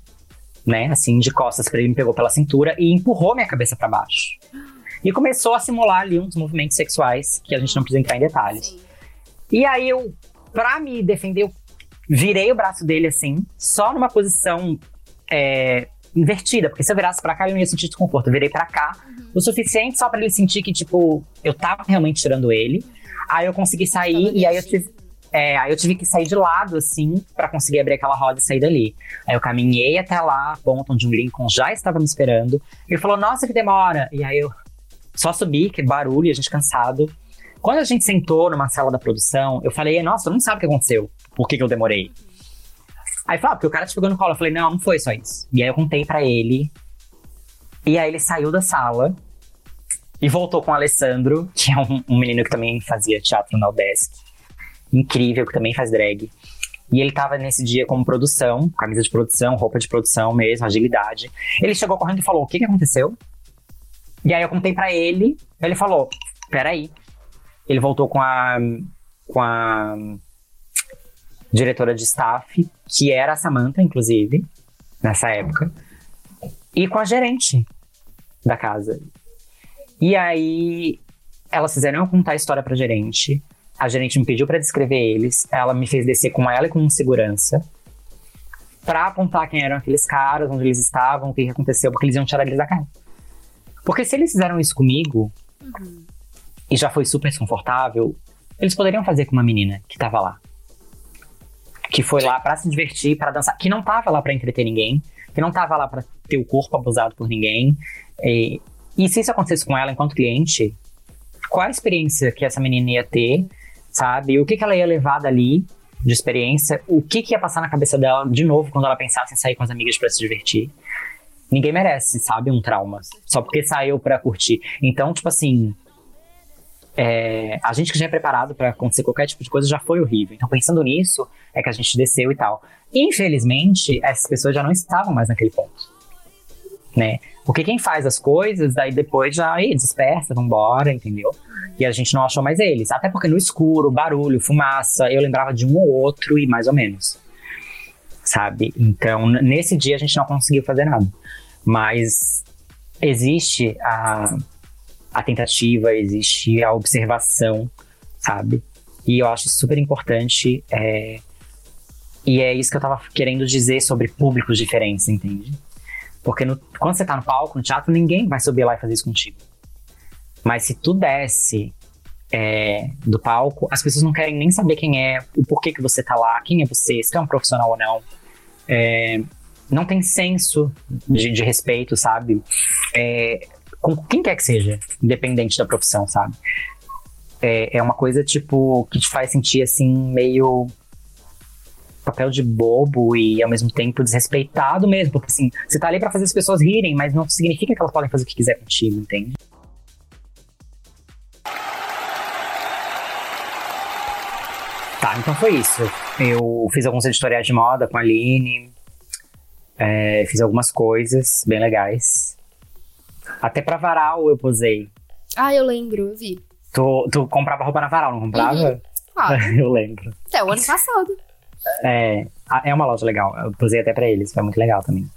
né? Assim, de costas pra ele, me pegou pela cintura e empurrou minha cabeça pra baixo. E começou a simular ali uns movimentos sexuais que a gente não precisa entrar em detalhes. Sim. E aí eu, pra me defender, eu virei o braço dele assim, só numa posição é, invertida, porque se eu virasse pra cá, eu não ia sentir desconforto. Eu virei pra cá, o suficiente só pra ele sentir que, tipo, eu tava realmente tirando ele. Aí eu consegui sair e aí eu tive. É, aí eu tive que sair de lado, assim, pra conseguir abrir aquela roda e sair dali. Aí eu caminhei até lá, a ponta onde o Lincoln já estava me esperando. Ele falou, nossa, que demora. E aí eu só subi, que barulho, a gente cansado. Quando a gente sentou numa sala da produção, eu falei, nossa, tu não sabe o que aconteceu. Por que, que eu demorei? Aí falou, ah, porque o cara te pegou no colo. Eu falei, não, não foi só isso. E aí eu contei pra ele. E aí ele saiu da sala e voltou com o Alessandro, que é um, um menino que também fazia teatro na UDESC. Incrível, que também faz drag. E ele tava nesse dia como produção, camisa de produção, roupa de produção mesmo, agilidade. Ele chegou correndo e falou: O que, que aconteceu? E aí eu contei pra ele, ele falou: Peraí. Ele voltou com a, com a diretora de staff, que era a Samantha, inclusive, nessa época, e com a gerente da casa. E aí elas fizeram eu contar a história pra gerente. A gerente me pediu pra descrever eles. Ela me fez descer com ela e com um segurança. Pra apontar quem eram aqueles caras, onde eles estavam, o que aconteceu, porque eles iam tirar eles da casa. Porque se eles fizeram isso comigo, e já foi super desconfortável, eles poderiam fazer com uma menina que tava lá. Que foi lá pra se divertir, pra dançar, que não tava lá pra entreter ninguém, que não tava lá pra ter o corpo abusado por ninguém. E, e se isso acontecesse com ela enquanto cliente, qual a experiência que essa menina ia ter, sabe? O que, que ela ia levar dali? de experiência, o que, que ia passar na cabeça dela de novo quando ela pensasse em sair com as amigas para se divertir. Ninguém merece, sabe, um trauma. Só porque saiu pra curtir. Então, tipo assim. É, a gente que já é preparado pra acontecer qualquer tipo de coisa já foi horrível. Então, pensando nisso, é que a gente desceu e tal. Infelizmente, essas pessoas já não estavam mais naquele ponto. Né? Porque quem faz as coisas, daí depois já aí, dispersa, vambora, entendeu? E a gente não achou mais eles. Até porque no escuro, barulho, fumaça, eu lembrava de um ou outro e mais ou menos. Sabe? Então, nesse dia a gente não conseguiu fazer nada. Mas existe a, a tentativa, existe a observação, sabe? E eu acho super importante. é, e é isso que eu tava querendo dizer sobre públicos diferentes, entende? Porque no- quando você tá no palco, no teatro, ninguém vai subir lá e fazer isso contigo. Mas se tu desce é, do palco, as pessoas não querem nem saber quem é, o porquê que você tá lá, quem é você, se tu é um profissional ou não. É, não tem senso de, de respeito, sabe? É, com quem quer que seja, independente da profissão, sabe? É, é uma coisa, tipo, que te faz sentir, assim, meio papel de bobo e ao mesmo tempo desrespeitado mesmo, porque assim, você tá ali pra fazer as pessoas rirem, mas não significa que elas podem fazer o que quiser contigo, entende? Tá, então foi isso. Eu fiz alguns editoriais de moda com a Aline, é, fiz algumas coisas bem legais. Até pra varal eu posei. Ah, eu lembro, eu vi. Tu, tu comprava roupa na varal, não comprava? Ah, eu lembro. até o ano passado. É, é uma loja legal. Eu posei até pra eles, foi muito legal também.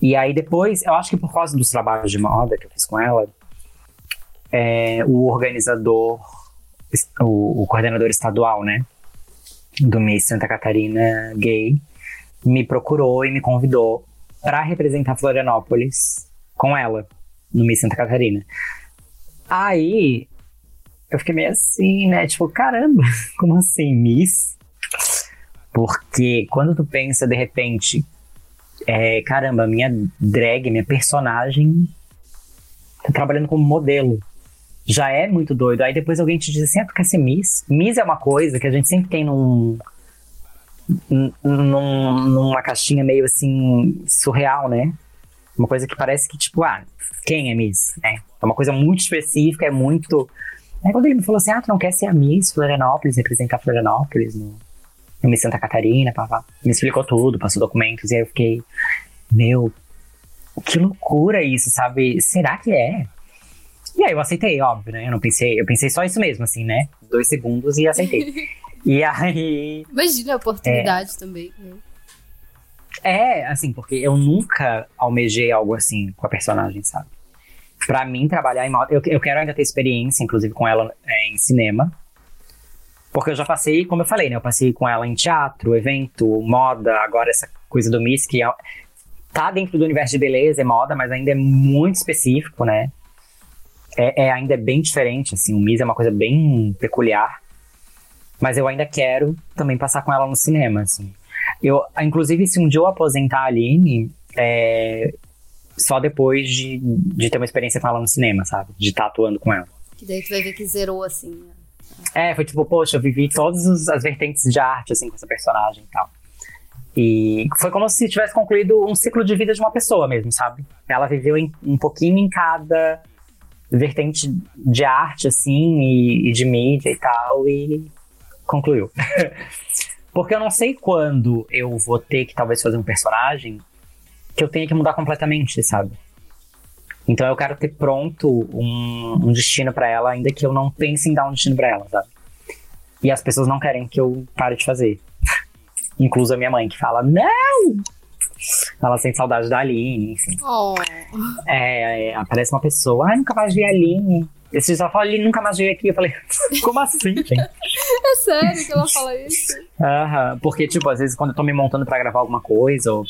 E aí depois, eu acho que por causa dos trabalhos de moda que eu fiz com ela, é, o organizador, o, o coordenador estadual, né, do Miss Santa Catarina Gay, me procurou e me convidou pra representar Florianópolis com ela no Miss Santa Catarina. Aí eu fiquei meio assim, né? Tipo, caramba, como assim, Miss? Porque quando tu pensa, de repente, é, caramba, minha drag, minha personagem tá trabalhando como modelo. Já é muito doido. Aí depois alguém te diz assim, ah, tu quer ser Miss? Miss é uma coisa que a gente sempre tem num, num, numa caixinha meio assim, surreal, né? Uma coisa que parece que, tipo, ah, quem é Miss? É, é uma coisa muito específica, é muito... Aí quando ele me falou assim, ah, tu não quer ser a Miss Florianópolis, representar Florianópolis no, no Miss Santa Catarina, me explicou tudo, passou documentos, e aí eu fiquei, meu, que loucura isso, sabe? Será que é? E aí eu aceitei, óbvio, né? Eu não pensei, eu pensei só isso mesmo, assim, né? Dois segundos e aceitei. e aí, Imagina a oportunidade também. né? É, assim, porque eu nunca almejei algo assim com a personagem, sabe? Pra mim, trabalhar em moda. Eu, eu quero ainda ter experiência, inclusive, com ela é, em cinema. Porque eu já passei, como eu falei, né? Eu passei com ela em teatro, evento, moda, agora essa coisa do Miss, que é, tá dentro do universo de beleza e moda, mas ainda é muito específico, né? É, é ainda é bem diferente, assim. O Miss é uma coisa bem peculiar. Mas eu ainda quero também passar com ela no cinema, assim. Eu, inclusive, se um dia eu aposentar a Aline, é, só depois de, de ter uma experiência com ela no cinema, sabe? De estar atuando com ela. Que daí tu vai ver que zerou assim. né? É, foi tipo, poxa, eu vivi todas as vertentes de arte, assim, com essa personagem e tal. E foi como se tivesse concluído um ciclo de vida de uma pessoa mesmo, sabe? Ela viveu em- um pouquinho em cada vertente de arte, assim, e, e de mídia e tal, e concluiu. Porque eu não sei quando eu vou ter que talvez fazer um personagem que eu tenha que mudar completamente, sabe? Então eu quero ter pronto um, um destino pra ela, ainda que eu não pense em dar um destino pra ela, sabe? E as pessoas não querem que eu pare de fazer. Incluso a minha mãe, que fala, não! Ela sente saudade da Aline, enfim. Oh, É, é, aparece uma pessoa, ai, nunca mais vi a Aline. Esse ela fala, Aline nunca mais veio aqui. Eu falei, como assim, gente? é sério que ela fala isso? Aham, porque, tipo, às vezes quando eu tô me montando pra gravar alguma coisa, ou...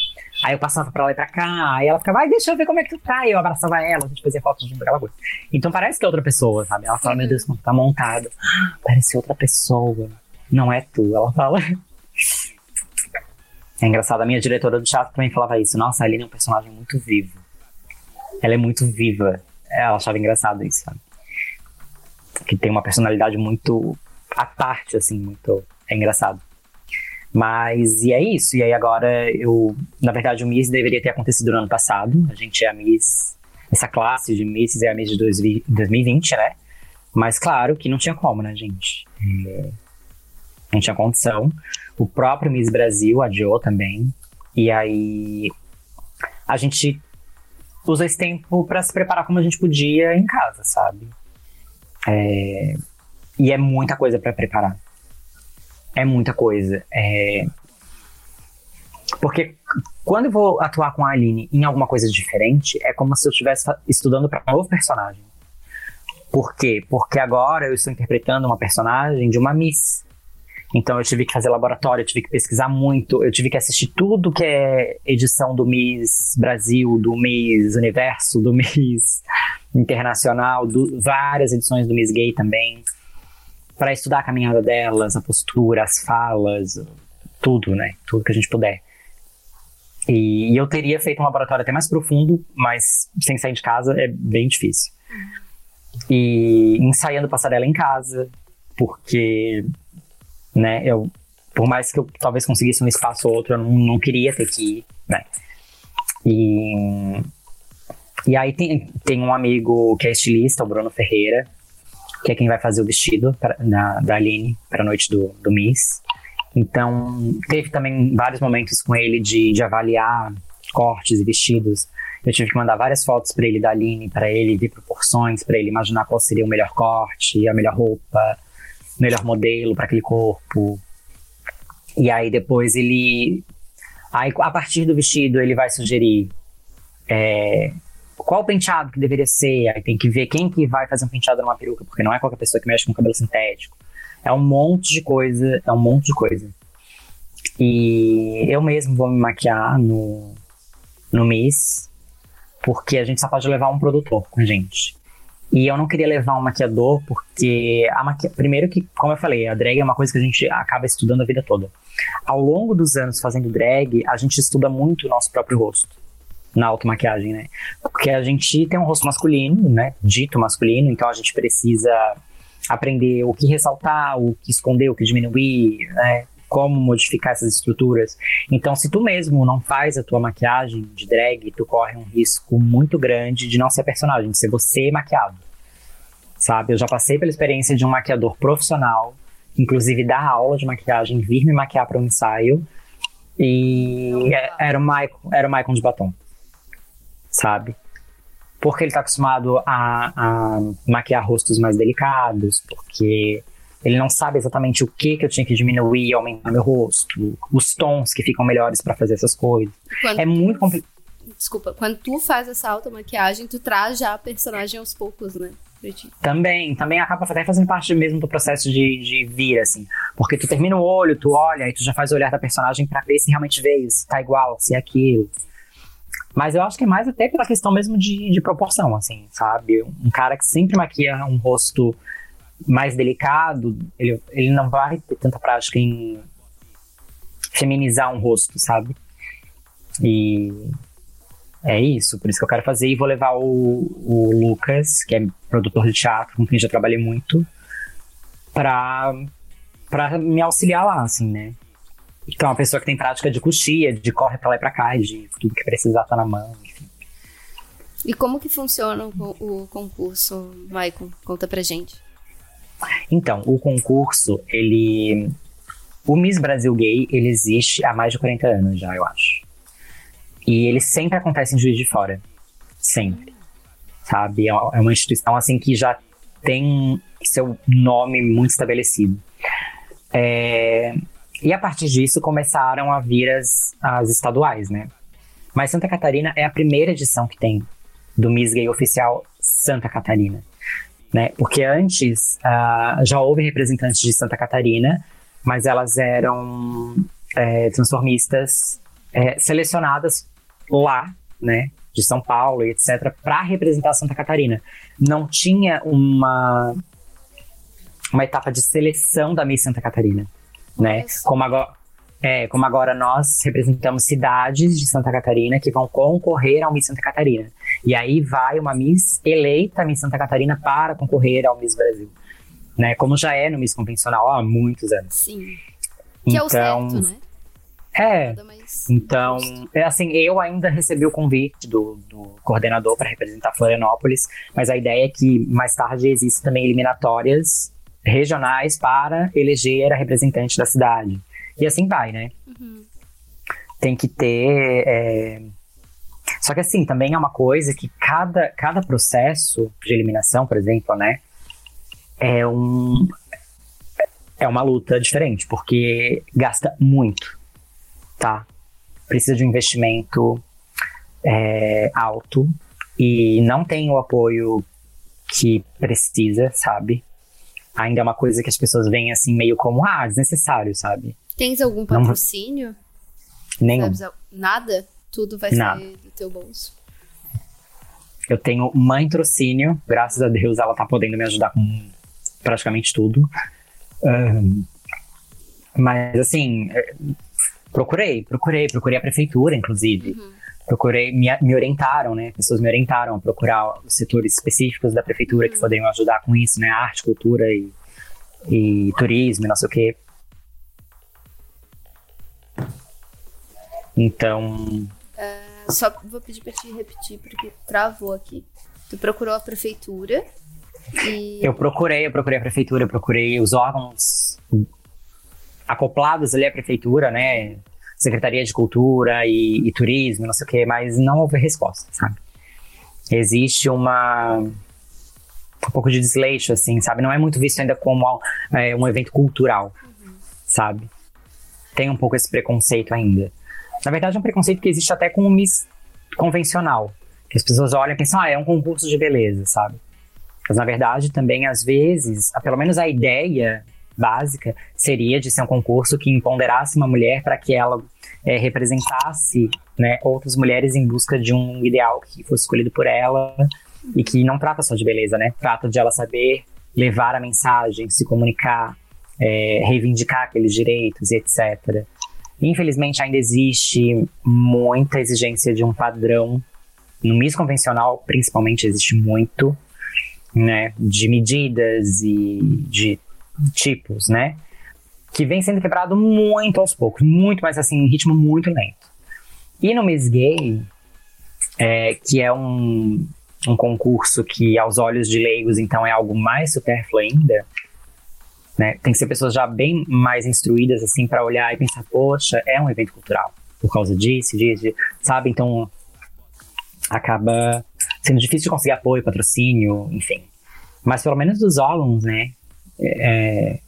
aí eu passava pra lá e pra cá, aí ela ficava, ai, deixa eu ver como é que tu tá. E eu abraçava ela, a gente fazia fotos junto, aquela coisa. Então parece que é outra pessoa, sabe? Ela fala, meu Deus, como tá montado. Parece outra pessoa. Não é tu, ela fala. É engraçado, a minha diretora do teatro também falava isso. Nossa, a Aline é um personagem muito vivo. Ela é muito viva. Ela achava engraçado isso, sabe? Que tem uma personalidade muito à parte, assim, muito. É engraçado. Mas, e é isso. E aí agora eu, na verdade, o Miss deveria ter acontecido no ano passado. A gente é a Miss, essa classe de Misses é a Miss de 2020, né? Mas claro que não tinha como, né, gente? É, não tinha condição. O próprio Miss Brasil adiou também. E aí a gente usa esse tempo para se preparar como a gente podia em casa, sabe? É, e é muita coisa para preparar. É muita coisa. É, porque quando eu vou atuar com a Aline em alguma coisa diferente, é como se eu estivesse estudando para um novo personagem. Por quê? Porque agora eu estou interpretando uma personagem de uma Miss. Então eu tive que fazer laboratório, eu tive que pesquisar muito, eu tive que assistir tudo que é edição do Miss Brasil, do Miss Universo, do Miss Internacional, do, várias edições do Miss Gay também, para estudar a caminhada delas, a postura, as falas, tudo, né? Tudo que a gente puder. E, e eu teria feito um laboratório até mais profundo, mas sem sair de casa é bem difícil. E ensaiando passarela em casa, porque né? Eu, por mais que eu talvez conseguisse um espaço ou outro, eu não, não queria ter que ir, né? E, e aí tem, tem um amigo que é estilista, o Bruno Ferreira, que é quem vai fazer o vestido pra, da, da Aline para a noite do, do Miss. Então, teve também vários momentos com ele de, de avaliar cortes e vestidos. Eu tive que mandar várias fotos para ele da Aline, para ele ver proporções, para ele imaginar qual seria o melhor corte, a melhor roupa melhor modelo para aquele corpo. E aí depois ele. Aí, a partir do vestido, ele vai sugerir é, qual penteado que deveria ser. Aí tem que ver quem que vai fazer um penteado numa peruca, porque não é qualquer pessoa que mexe com cabelo sintético. É um monte de coisa, é um monte de coisa. E eu mesmo vou me maquiar no, no Miss, porque a gente só pode levar um produtor com a gente. E eu não queria levar um maquiador, porque a maqui... primeiro que, como eu falei, a drag é uma coisa que a gente acaba estudando a vida toda. Ao longo dos anos fazendo drag, a gente estuda muito o nosso próprio rosto. Na automaquiagem, né? Porque a gente tem um rosto masculino, né? Dito masculino, então a gente precisa aprender o que ressaltar, o que esconder, o que diminuir, né? como modificar essas estruturas. Então, se tu mesmo não faz a tua maquiagem de drag, tu corre um risco muito grande de não ser personagem, de ser você maquiado. Sabe? Eu já passei pela experiência de um maquiador profissional, inclusive dar aula de maquiagem, vir me maquiar para um ensaio, e era o Michael, era o Michael de batom. Sabe? Porque ele tá acostumado a, a maquiar rostos mais delicados, porque ele não sabe exatamente o que, que eu tinha que diminuir e aumentar meu rosto, os tons que ficam melhores para fazer essas coisas. Quando, é muito complicado. Desculpa, quando tu faz essa automaquiagem, tu traz já a personagem aos poucos, né? Também, também acaba até fazendo parte mesmo do processo de, de vir, assim. Porque tu termina o olho, tu olha e tu já faz o olhar da personagem para ver se realmente veio, se tá igual, se é aquilo. Mas eu acho que é mais até pela questão mesmo de, de proporção, assim, sabe? Um cara que sempre maquia um rosto mais delicado, ele, ele não vai ter tanta prática em feminizar um rosto, sabe? E é isso, por isso que eu quero fazer. E vou levar o, o Lucas, que é produtor de teatro, com quem já trabalhei muito, pra, pra me auxiliar lá, assim, né? Então, é uma pessoa que tem prática de coxia, de corre pra lá e pra cá, de tudo que precisar tá na mão, enfim. E como que funciona o, o concurso, Maicon? Conta pra gente. Então, o concurso, ele. O Miss Brasil Gay, ele existe há mais de 40 anos já, eu acho. E ele sempre acontece em Juiz de Fora. Sempre. Sabe? É, é uma instituição, assim, que já tem seu nome muito estabelecido. É... E a partir disso começaram a vir as, as estaduais, né? Mas Santa Catarina é a primeira edição que tem do Miss Gay Oficial Santa Catarina né? Porque antes uh, já houve representantes de Santa Catarina, mas elas eram é, transformistas é, selecionadas lá, né? De São Paulo e etc., para representar Santa Catarina. Não tinha uma, uma etapa de seleção da Miss Santa Catarina, né? Como agora, é, como agora nós representamos cidades de Santa Catarina que vão concorrer ao Miss Santa Catarina. E aí vai uma Miss eleita Miss Santa Catarina para concorrer ao Miss Brasil. Né? Como já é no Miss Convencional há muitos anos. Sim. Que então, é o então, certo, né? É, Então, é assim, eu ainda recebi o convite do, do coordenador para representar Florianópolis, mas a ideia é que mais tarde existem também eliminatórias regionais para eleger a representante da cidade. E assim vai, né? Tem que ter. é, Só que assim, também é uma coisa que cada, cada processo de eliminação, por exemplo, né? É um. É uma luta diferente, porque gasta muito, tá? precisa de um investimento é, alto e não tem o apoio que precisa, sabe? Ainda é uma coisa que as pessoas veem assim meio como, ah, desnecessário, sabe? Tens algum patrocínio? Nenhum. Sabes, al- Nada? Tudo vai Nada. ser do teu bolso. Eu tenho mãe trocínio, graças a Deus ela tá podendo me ajudar com praticamente tudo. Ahn, mas assim, é, procurei, procurei, procurei a prefeitura, inclusive. Procurei, me, me orientaram, né? Pessoas me orientaram a procurar os setores específicos da prefeitura que poderiam ajudar com isso, né? Arte, cultura e, e turismo não sei o quê. Então, Só vou pedir pra te repetir, porque travou aqui. Tu procurou a prefeitura e. Eu procurei, eu procurei a prefeitura, eu procurei os órgãos acoplados ali à prefeitura, né? Secretaria de Cultura e, e Turismo, não sei o quê, mas não houve resposta, sabe? Existe uma um pouco de desleixo, assim, sabe? Não é muito visto ainda como é, um evento cultural, sabe? Tem um pouco esse preconceito ainda. Na verdade, é um preconceito que existe até com o Miss convencional. Que as pessoas olham e pensam, ah, é um concurso de beleza, sabe? Mas na verdade, também às vezes, pelo menos a ideia básica seria de ser um concurso que empoderasse uma mulher para que ela eh, representasse né, outras mulheres em busca de um ideal que fosse escolhido por ela e que não trata só de beleza, né? Trata de ela saber levar a mensagem, se comunicar, eh, reivindicar aqueles direitos e etc. Infelizmente, ainda existe muita exigência de um padrão. No Miss convencional, principalmente, existe muito né, de medidas e de tipos, né, que vem sendo quebrado muito aos poucos, muito, mas assim, em ritmo muito lento. E no Miss Gay, é, que é um, um concurso que aos olhos de leigos, então, é algo mais supérfluo ainda, né, tem que ser pessoas já bem mais instruídas, assim, para olhar e pensar, poxa, é um evento cultural, por causa disso, disso, sabe? Então, acaba sendo difícil de conseguir apoio, patrocínio, enfim. Mas pelo menos dos órgãos, né? É,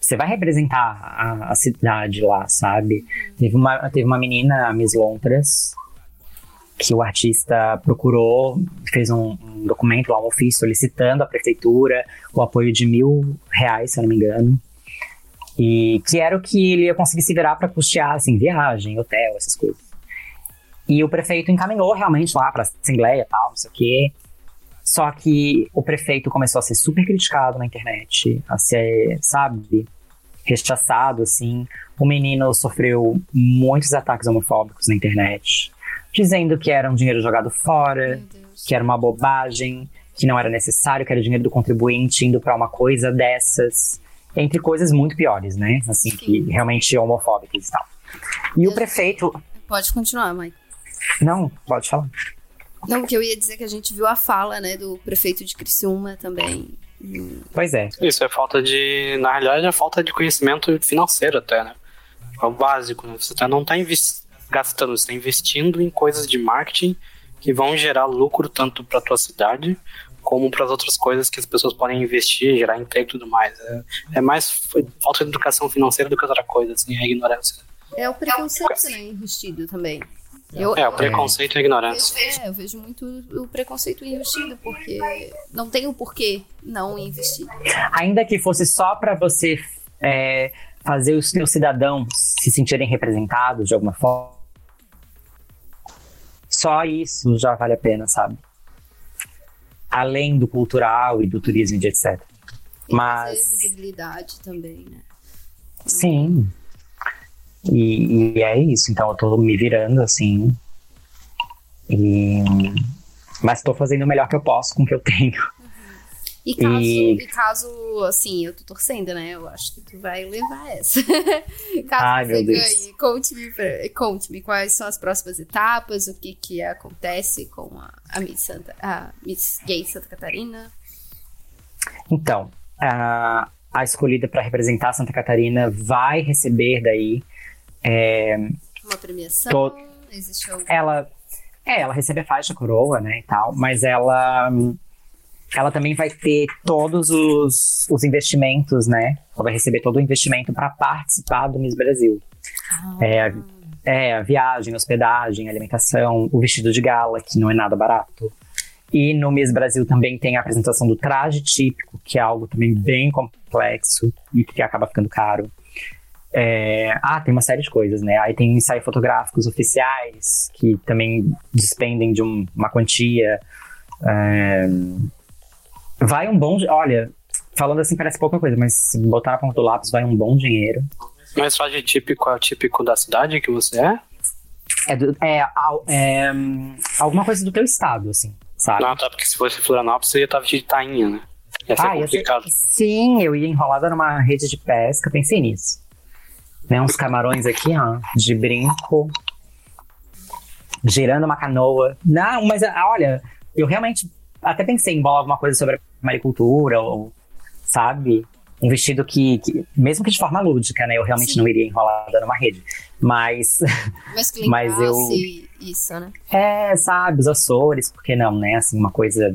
Você vai representar a, a cidade lá, sabe? Teve uma, teve uma menina, a Miss Lontras, que o artista procurou, fez um, um documento lá, um ofício solicitando à prefeitura o apoio de mil reais, se eu não me engano. E que era o que ele ia conseguir se virar para custear, assim, viagem, hotel, essas coisas. E o prefeito encaminhou realmente lá para assembleia e tal, não sei o quê. Só que o prefeito começou a ser super criticado na internet, a ser, sabe, rechaçado, assim. O menino sofreu muitos ataques homofóbicos na internet, dizendo que era um dinheiro jogado fora, que era uma bobagem, que não era necessário, que era dinheiro do contribuinte indo para uma coisa dessas, entre coisas muito piores, né? Assim, que realmente homofóbicas e tal. E o prefeito. Pode continuar, mãe. Não, pode falar. Não, porque eu ia dizer que a gente viu a fala, né, do prefeito de Criciúma também. Pois é. Isso é falta de. Na realidade, é falta de conhecimento financeiro, até, né? É o básico, né? Você tá- não está gastando, você está investindo em coisas de marketing que vão gerar lucro tanto para tua cidade como para as outras coisas que as pessoas podem investir, gerar emprego e tudo mais. É, é mais falta de educação financeira do que outra coisa, assim, é ignorância. É o preconceito, né, enrustido também. Eu, É, o preconceito e a ignorância. É, eu vejo muito o preconceito enrustido, porque não tem o porquê não investir. Ainda que fosse só para você é, fazer os seus cidadãos se sentirem representados de alguma forma, só isso já vale a pena, sabe? Além do cultural e do turismo e de etc. E Mas, visibilidade também, né? sim. E, e é isso. Então eu tô me virando assim. E, mas tô fazendo o melhor que eu posso com o que eu tenho. E caso, E- e... caso, assim, eu tô torcendo, né? Eu acho que tu vai levar essa. caso Ai, você ganhe, conte-me conte-me quais são as próximas etapas, o que que acontece com a, a Miss Santa, a Miss Gay Santa Catarina. Então, a, a escolhida para representar Santa Catarina vai receber daí. É, Uma premiação, existe algum... ela, é, ela recebe a faixa coroa, né, e tal, mas ela, ela também vai ter todos os, os investimentos, né? Ela vai receber todo o investimento para participar do Miss Brasil. É, a- é, a viagem, hospedagem, alimentação, o vestido de gala, que não é nada barato. E no Miss Brasil também tem a apresentação do traje típico, que é algo também bem complexo e que acaba ficando caro. É, ah, tem uma série de coisas, né? Aí tem ensaios fotográficos oficiais, que também despendem de um- uma quantia. É, vai um bom. Olha, falando assim parece pouca coisa, mas se botar na ponta do lápis, vai um bom dinheiro. Mas traje típico é o típico da cidade que você é? É, do- é, é, alguma coisa do teu estado, assim, sabe? Não, tá, porque se fosse Florianópolis, você ia estar vestido de tainha, né? Ia ser Ah, ia ser- complicado. Sim, eu ia enrolada numa rede de pesca, pensei nisso. Né, uns camarões aqui, ó, de brinco, girando uma canoa. Não, mas ah, olha, eu realmente até pensei em bolar alguma coisa sobre a maricultura, ou, sabe? Um vestido que, que- mesmo que de forma lúdica, né? Eu realmente Sim. não iria enrolada numa rede. Mas, Mas que Mas eu- isso, né? é, sabe, os Açores, por que não, né? Assim, uma coisa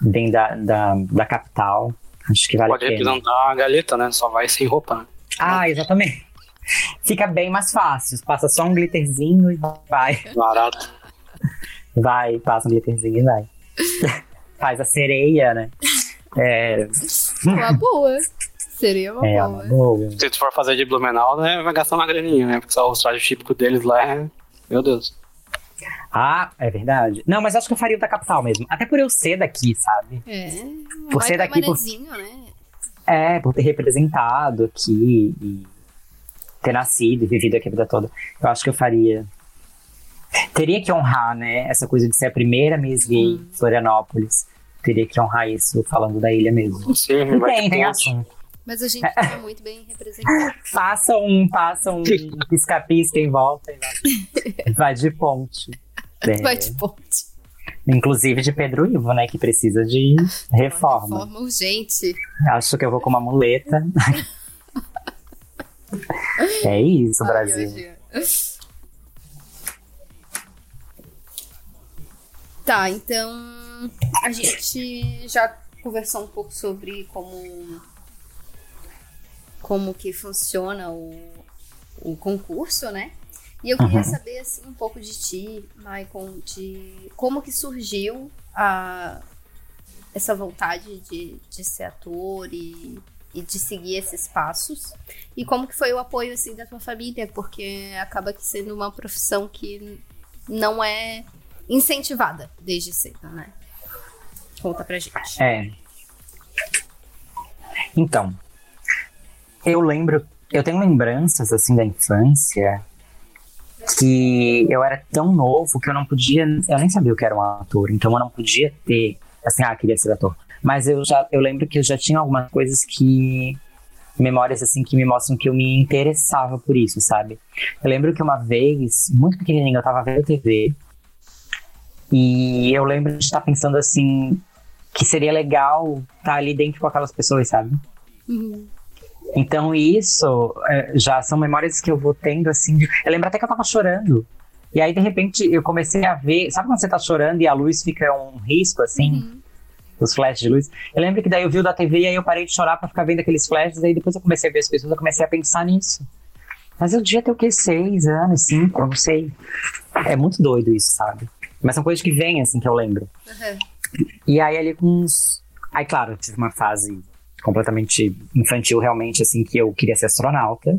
bem da, da, da capital. Acho que vale Pode a pena. representar a galeta, né? Só vai sem roupa, né? Ah, exatamente. Fica bem mais fácil. Passa só um glitterzinho e vai. Barato. Vai, passa um glitterzinho e vai. Faz a sereia, né? É, Uma boa. Seria uma é boa. uma boa. Se tu for fazer de Blumenau, né? Vai gastar uma graninha, né? Porque só os trajes típicos deles lá é. Meu Deus. Ah, é verdade. Não, mas acho que eu faria o da capital mesmo. Até por eu ser daqui, sabe? É. Por ser daqui, por- Manezinho, né? É, por ter representado aqui e ter nascido e vivido aqui a vida toda. Eu acho que eu faria. Teria que honrar, né? Essa coisa de ser a primeira Miss Gay Hum. de Florianópolis. Teria que honrar isso falando da ilha mesmo. Sim, Tem, tem assunto. Mas a gente tá muito bem representado. Passa um, passa um pisca-pisca em volta e vai, vai de ponte. É, Vai de ponte. Inclusive de Pedro Ivo, né? Que precisa de reforma. Forma urgente. Acho que eu vou com uma muleta. é isso, Ai, Brasil. hoje. Tá, então a gente já conversou um pouco sobre como como que funciona o, o concurso, né? E eu queria Uhum. saber assim, um pouco de ti, Maicon, de como que surgiu a, essa vontade de, de ser ator e, e de seguir esses passos. E como que foi o apoio assim da tua família, porque acaba que sendo uma profissão que não é incentivada desde cedo, né? Conta pra gente. É. Então, eu lembro, eu tenho lembranças assim da infância que eu era tão novo que eu não podia, eu nem sabia o que era um ator, então eu não podia ter, assim, ah, queria ser ator. Mas eu já, eu lembro que eu já tinha algumas coisas que memórias assim que me mostram que eu me interessava por isso, sabe? Eu lembro que uma vez, muito pequenininho, eu tava vendo TV e eu lembro de estar pensando assim que seria legal estar ali dentro com aquelas pessoas, sabe? Uhum. Então isso é, já são memórias que eu vou tendo assim. de- Eu lembro até que eu tava chorando. E aí, de repente, eu comecei a ver. Sabe quando você tá chorando e a luz fica um risco, assim? Uhum. Os flashes de luz. Eu lembro que daí eu vi o da TV e aí eu parei de chorar pra ficar vendo aqueles flashes. Aí depois eu comecei a ver as pessoas, eu comecei a pensar nisso. Mas eu devia ter o quê? Seis anos, cinco, eu não sei. É muito doido isso, sabe? Mas são coisas que vêm, assim, que eu lembro. Uhum. E aí ali com uns. Aí, claro, eu tive uma fase completamente infantil, realmente, assim, que eu queria ser astronauta,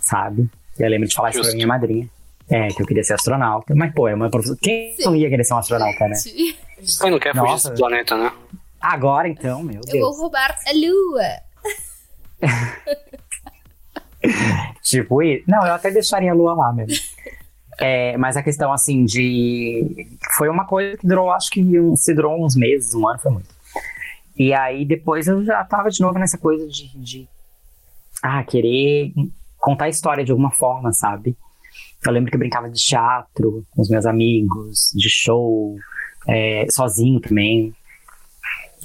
sabe? Eu lembro de falar isso pra Justo. minha madrinha. É, que eu queria ser astronauta. Mas, pô, é uma profissão. Quem não ia querer ser um astronauta, né? Você não quer fugir Nossa. desse planeta, né? Agora, então, meu Eu vou Deus. roubar a lua. Tipo, e- não, eu até deixaria a lua lá mesmo. É, mas a questão, assim, de. Foi uma coisa que durou, acho que se durou uns meses, um ano, foi muito. E aí depois eu já tava de novo nessa coisa de, de ah, querer contar a história de alguma forma, sabe? Eu lembro que eu brincava de teatro com os meus amigos, de show, é, sozinho também,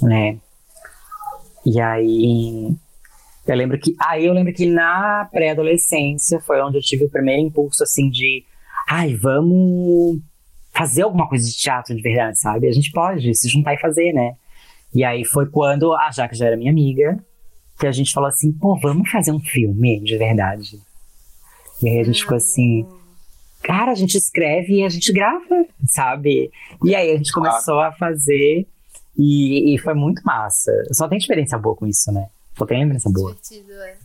né? E aí eu lembro que aí eu lembro que na pré-adolescência foi onde eu tive o primeiro impulso assim de, ai, vamos fazer alguma coisa de teatro de verdade, sabe? A gente pode se juntar e fazer, né? E aí foi quando a Jaque já era minha amiga, que a gente falou assim, pô, vamos fazer um filme de verdade. E aí a gente ficou assim, cara, a gente escreve e a gente grava, sabe? E aí a gente começou a fazer e, e foi muito massa. Só tem experiência boa com isso, né? Só tem lembrança boa. Divertido, é.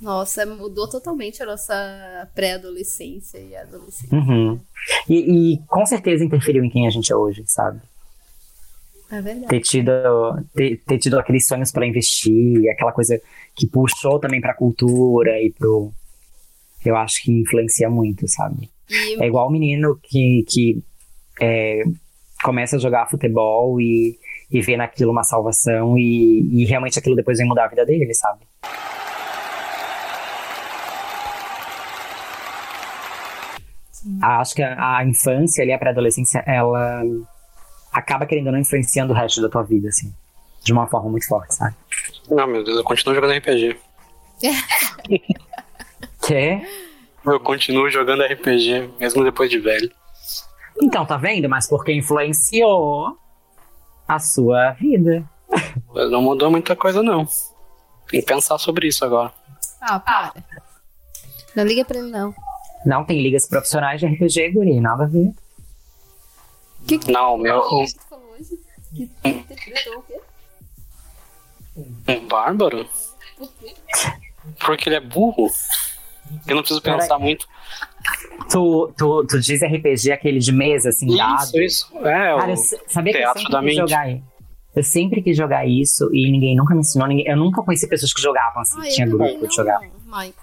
Nossa, mudou totalmente a nossa pré-adolescência e adolescência. Uhum. E, e com certeza interferiu em quem a gente é hoje, sabe? É verdade. ter tido, ter, ter tido aqueles sonhos para investir, aquela coisa que puxou também pra cultura e pro. Eu acho que influencia muito, sabe? E É igual o menino que, que é, começa a jogar futebol e, e vê naquilo uma salvação e, e realmente aquilo depois vem mudar a vida dele, sabe? Acho que a, a infância ali, a pré-adolescência, ela acaba querendo ou não influenciando o resto da tua vida, assim. De uma forma muito forte, sabe? Não, meu Deus, eu continuo jogando RPG. Que? Eu continuo jogando RPG, mesmo depois de velho. Então, tá vendo? Mas porque influenciou a sua vida. Não mudou muita coisa, não. Tem que pensar sobre isso agora. Ah, para. Não liga pra ele, não. Não tem ligas profissionais de RPG, guri, nada a ver. Que que Não, meu. falou hoje? Que interpretou o quê? Um bárbaro? Porque ele é burro. Eu não preciso pensar muito. Tu, tu, tu diz RPG aquele de mesa, assim, dado? Isso, isso. É, Cara, eu sabia que eu teatro sempre da quis mente. jogar Eu sempre quis jogar isso e ninguém nunca me ensinou. Ninguém, eu nunca conheci pessoas que jogavam assim, Ah, eu tinha também grupo de não, jogar. Michael.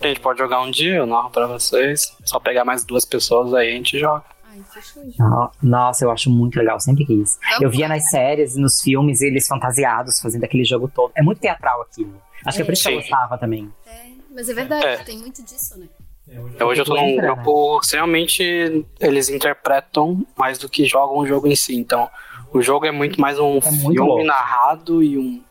A gente pode jogar um dia, eu narro pra vocês. Só pegar mais duas pessoas aí a gente joga. Ai, Nossa, eu acho muito legal, sempre quis. Eu via nas séries e nos filmes eles fantasiados fazendo aquele jogo todo. É muito teatral aquilo. Acho que é por isso que eu gostava também. É, mas é verdade, É. tem muito disso, né? Hoje eu tô num né? grupo, realmente eles interpretam mais do que jogam o jogo em si. Então, o jogo é muito mais um É muito filme louco. narrado e um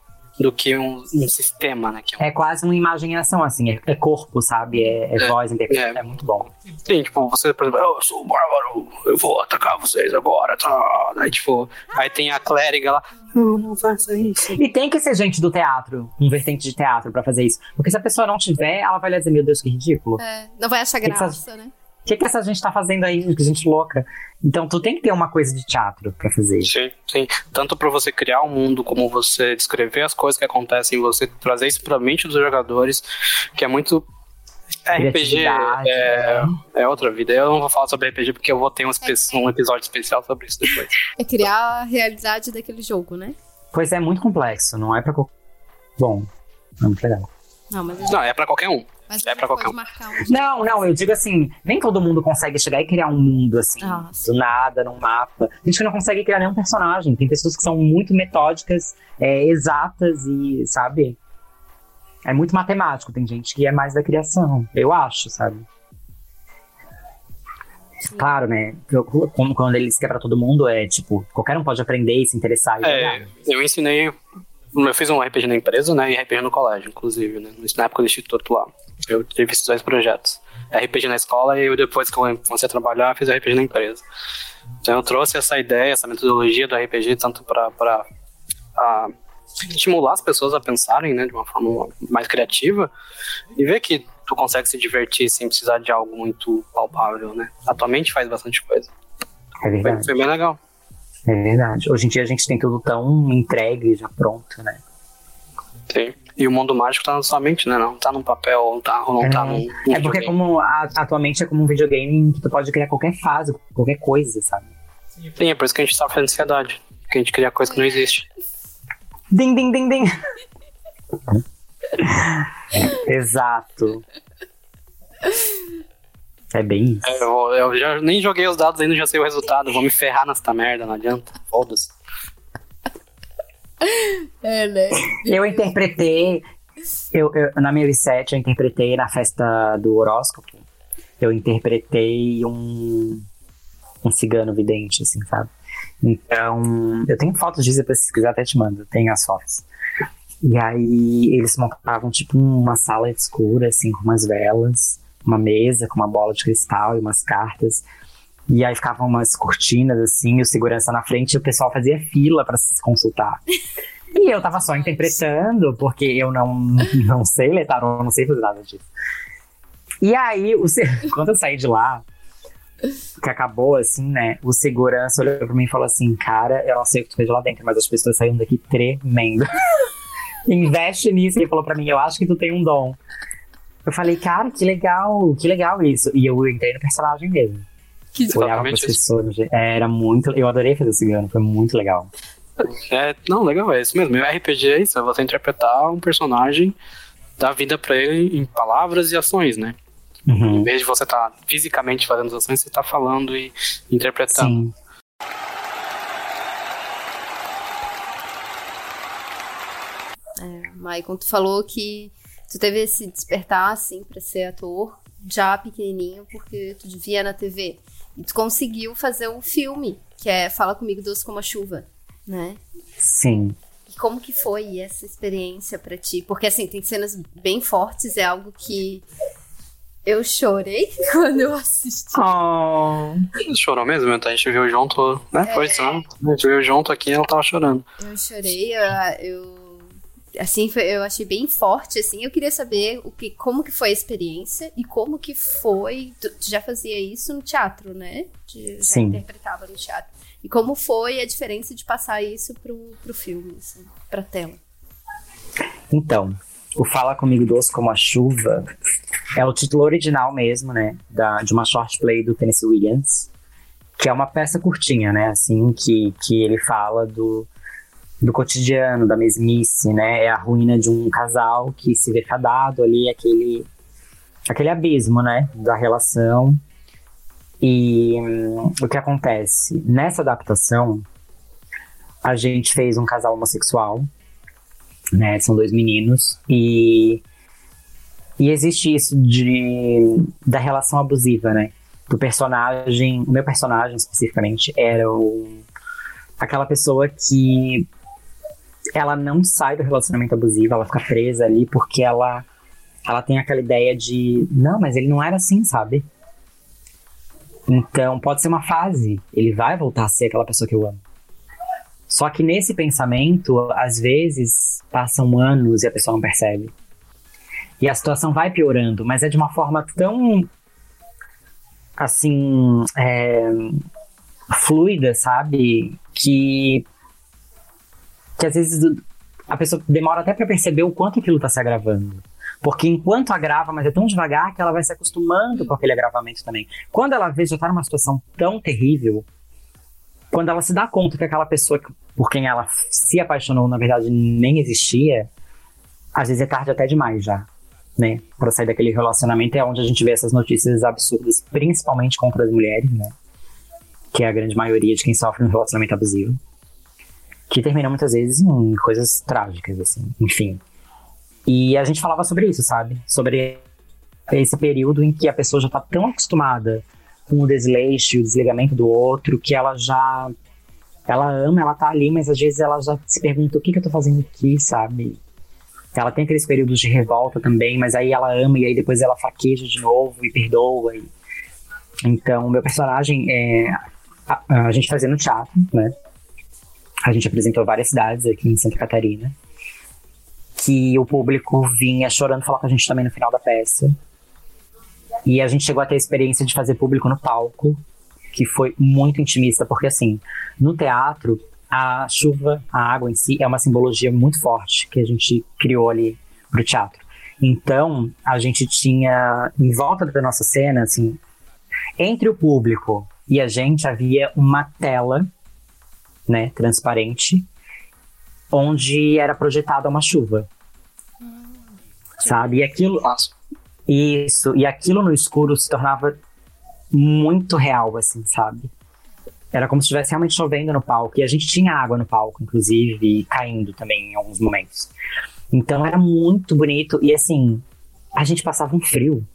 do que um, um sistema, né? Que é um- É quase uma imaginação, assim, é, é corpo, sabe? É, é É, voz, interpretação, é. é muito bom. Sim, tipo, você, por exemplo, eu sou o bárbaro, eu vou atacar vocês agora, tá? Aí, tipo, aí tem a clériga lá, não, não faça isso. E tem que ser gente do teatro, um vertente de teatro pra fazer isso. Porque se a pessoa não tiver, ela vai dizer, meu Deus, que ridículo. É, não vai achar Que que graça, né? O que, que essa gente tá fazendo aí? Que gente louca. Então tu tem que ter uma coisa de teatro pra fazer. Sim, sim. Tanto pra você criar um mundo, como você descrever as coisas que acontecem, você trazer isso pra mente dos jogadores, que é muito. RPG Criatividade, é, né? é outra vida. Eu não vou falar sobre RPG porque eu vou ter um, espe- um episódio especial sobre isso depois. É criar a realidade daquele jogo, né? Pois é, muito complexo, não é pra. Bom, é muito legal. Não, mas a gente, Não, é pra qualquer um. Mas é a gente pra qualquer um. Não, não, eu digo assim, nem todo mundo consegue chegar e criar um mundo assim, Ah, sim. do nada, num mapa. Tem gente que não consegue criar nenhum personagem. Tem pessoas que são muito metódicas, é, exatas e, sabe? É muito matemático. Tem gente que é mais da criação, eu acho, sabe? Claro, né? Como quando eles quer pra todo mundo, é tipo, qualquer um pode aprender e se interessar e É, jogar. eu ensinei. Eu fiz um RPG na empresa, né? E RPG no colégio, inclusive, né? Na época do instituto lá. Eu tive esses dois projetos. RPG na escola e eu, depois que eu comecei a trabalhar, fiz RPG na empresa. Então eu trouxe essa ideia, essa metodologia do RPG, tanto para estimular as pessoas a pensarem, né? De uma forma mais criativa e ver que tu consegue se divertir sem precisar de algo muito palpável, né? A tua mente faz bastante coisa. É Foi, verdade. foi bem legal. É verdade. Hoje em dia a gente tem tudo tão entregue, já pronto, né? Sim. E o mundo mágico tá na sua mente, né? Não tá num papel, não tá, não tá num, num É porque videogame. como a, atualmente é como um videogame que tu pode criar qualquer fase, qualquer coisa, sabe? Sim, é por isso que a gente sofre ansiedade. Que a gente cria coisa que não existe. Ding, ding, ding, ding. Exato. É bem isso. É, Eu, eu já nem joguei os dados ainda, já sei o resultado. Vou me ferrar nesta merda, não adianta. Foda-se. É, né? Eu interpretei. Eu, eu- na minha V7, eu interpretei na festa do horóscopo. Eu interpretei um. Um cigano vidente, assim, sabe? Então. Eu tenho fotos disso, depois se quiser até te mando. Tem as fotos. E aí eles montavam tipo uma sala escura, assim, com umas velas, uma mesa com uma bola de cristal e umas cartas. E aí ficavam umas cortinas, assim, o segurança na frente e o pessoal fazia fila pra se consultar. E eu tava só interpretando, porque eu não, não sei ler tarô, não sei fazer nada disso. E aí, o quando eu saí de lá, que acabou assim, né? O segurança olhou pra mim e falou assim: Cara, eu não sei o que tu fez lá dentro, mas as pessoas saíram daqui tremendo. Investe nisso. Ele falou pra mim: Eu acho que tu tem um dom. Eu falei, cara, que legal, que legal isso. E eu entrei no personagem mesmo. Que Eu olhava pras pessoas. é, Era muito. Eu adorei fazer cigano, foi muito legal. É, não, legal, é isso mesmo. O RPG é isso, é você interpretar um personagem, dar vida pra ele em palavras e ações, né? Em Uhum. vez de você estar fisicamente fazendo as ações, você tá falando e interpretando. Sim. Maicon, tu falou que tu teve esse despertar, assim, pra ser ator já pequenininho, porque tu via na TV. E tu conseguiu fazer um filme, que é Fala Comigo Doce Como a Chuva, né? Sim. E como que foi essa experiência pra ti? Porque, assim, tem cenas bem fortes, é algo que eu chorei quando eu assisti. Oh. Chorou mesmo? Então a gente viu junto, né? Foi isso, né? A gente viu junto aqui e ela tava chorando. Eu chorei, eu, eu- assim, foi- eu achei bem forte, assim. Eu queria saber o que, como que foi a experiência e como que foi. Tu, tu já fazia isso no teatro, né? Tu já Sim. interpretava no teatro. E como foi a diferença de passar isso pro, pro filme, assim, pra tela? Então, o Fala Comigo Doce Como a Chuva é o título original mesmo, né? Da, de uma short play do Tennessee Williams, que é uma peça curtinha, né? Assim, que, que ele fala do, do cotidiano, da mesmice, né? É a ruína de um casal que se vê fadado ali, aquele, aquele abismo, né? Da relação. E hum, o que acontece? Nessa adaptação, a gente fez um casal homossexual, né? São dois meninos e e existe isso de da relação abusiva, né? Do personagem, o meu personagem especificamente era o, aquela pessoa que ela não sai do relacionamento abusivo, ela fica presa ali porque ela ela tem aquela ideia de não, mas ele não era assim, sabe? Então pode ser uma fase, ele vai voltar a ser aquela pessoa que eu amo. Só que nesse pensamento, às vezes passam anos e a pessoa não percebe. E a situação vai piorando, mas é de uma forma tão assim é, fluida, sabe? Que que às vezes a pessoa demora até pra perceber o quanto aquilo tá se agravando. Porque enquanto agrava, mas é tão devagar que ela vai se acostumando com aquele agravamento também. Quando ela vê já tá numa situação tão terrível, quando ela se dá conta que aquela pessoa por quem ela se apaixonou, na verdade, nem existia, às vezes é tarde até demais já, né? Pra sair daquele relacionamento é onde a gente vê essas notícias absurdas, principalmente contra as mulheres, né? Que é a grande maioria de quem sofre um relacionamento abusivo. Que termina muitas vezes em coisas trágicas, assim, enfim. E a gente falava sobre isso, sabe? Sobre esse período em que a pessoa já tá tão acostumada com o desleixo, o desligamento do outro, que ela já. Ela ama, ela tá ali, mas às vezes ela já se pergunta o que, que eu tô fazendo aqui, sabe? Ela tem aqueles períodos de revolta também, mas aí ela ama e aí depois ela fraqueja de novo e perdoa. e- Então, meu personagem é. A, a gente fazia no teatro, né? A gente apresentou várias cidades aqui em Santa Catarina. Que o público vinha chorando falar com a gente também no final da peça. E a gente chegou a ter a experiência de fazer público no palco, que foi muito intimista, porque assim, no teatro, a chuva, a água em si, é uma simbologia muito forte que a gente criou ali pro teatro. Então, a gente tinha, em volta da nossa cena, assim, entre o público e a gente havia uma tela, né, transparente, onde era projetada uma chuva. Sabe? E aquilo, isso, e aquilo no escuro se tornava muito real, assim, sabe? Era como se estivesse realmente chovendo no palco. E a gente tinha água no palco, inclusive, e caindo também em alguns momentos. Então era muito bonito. E assim, a gente passava um frio.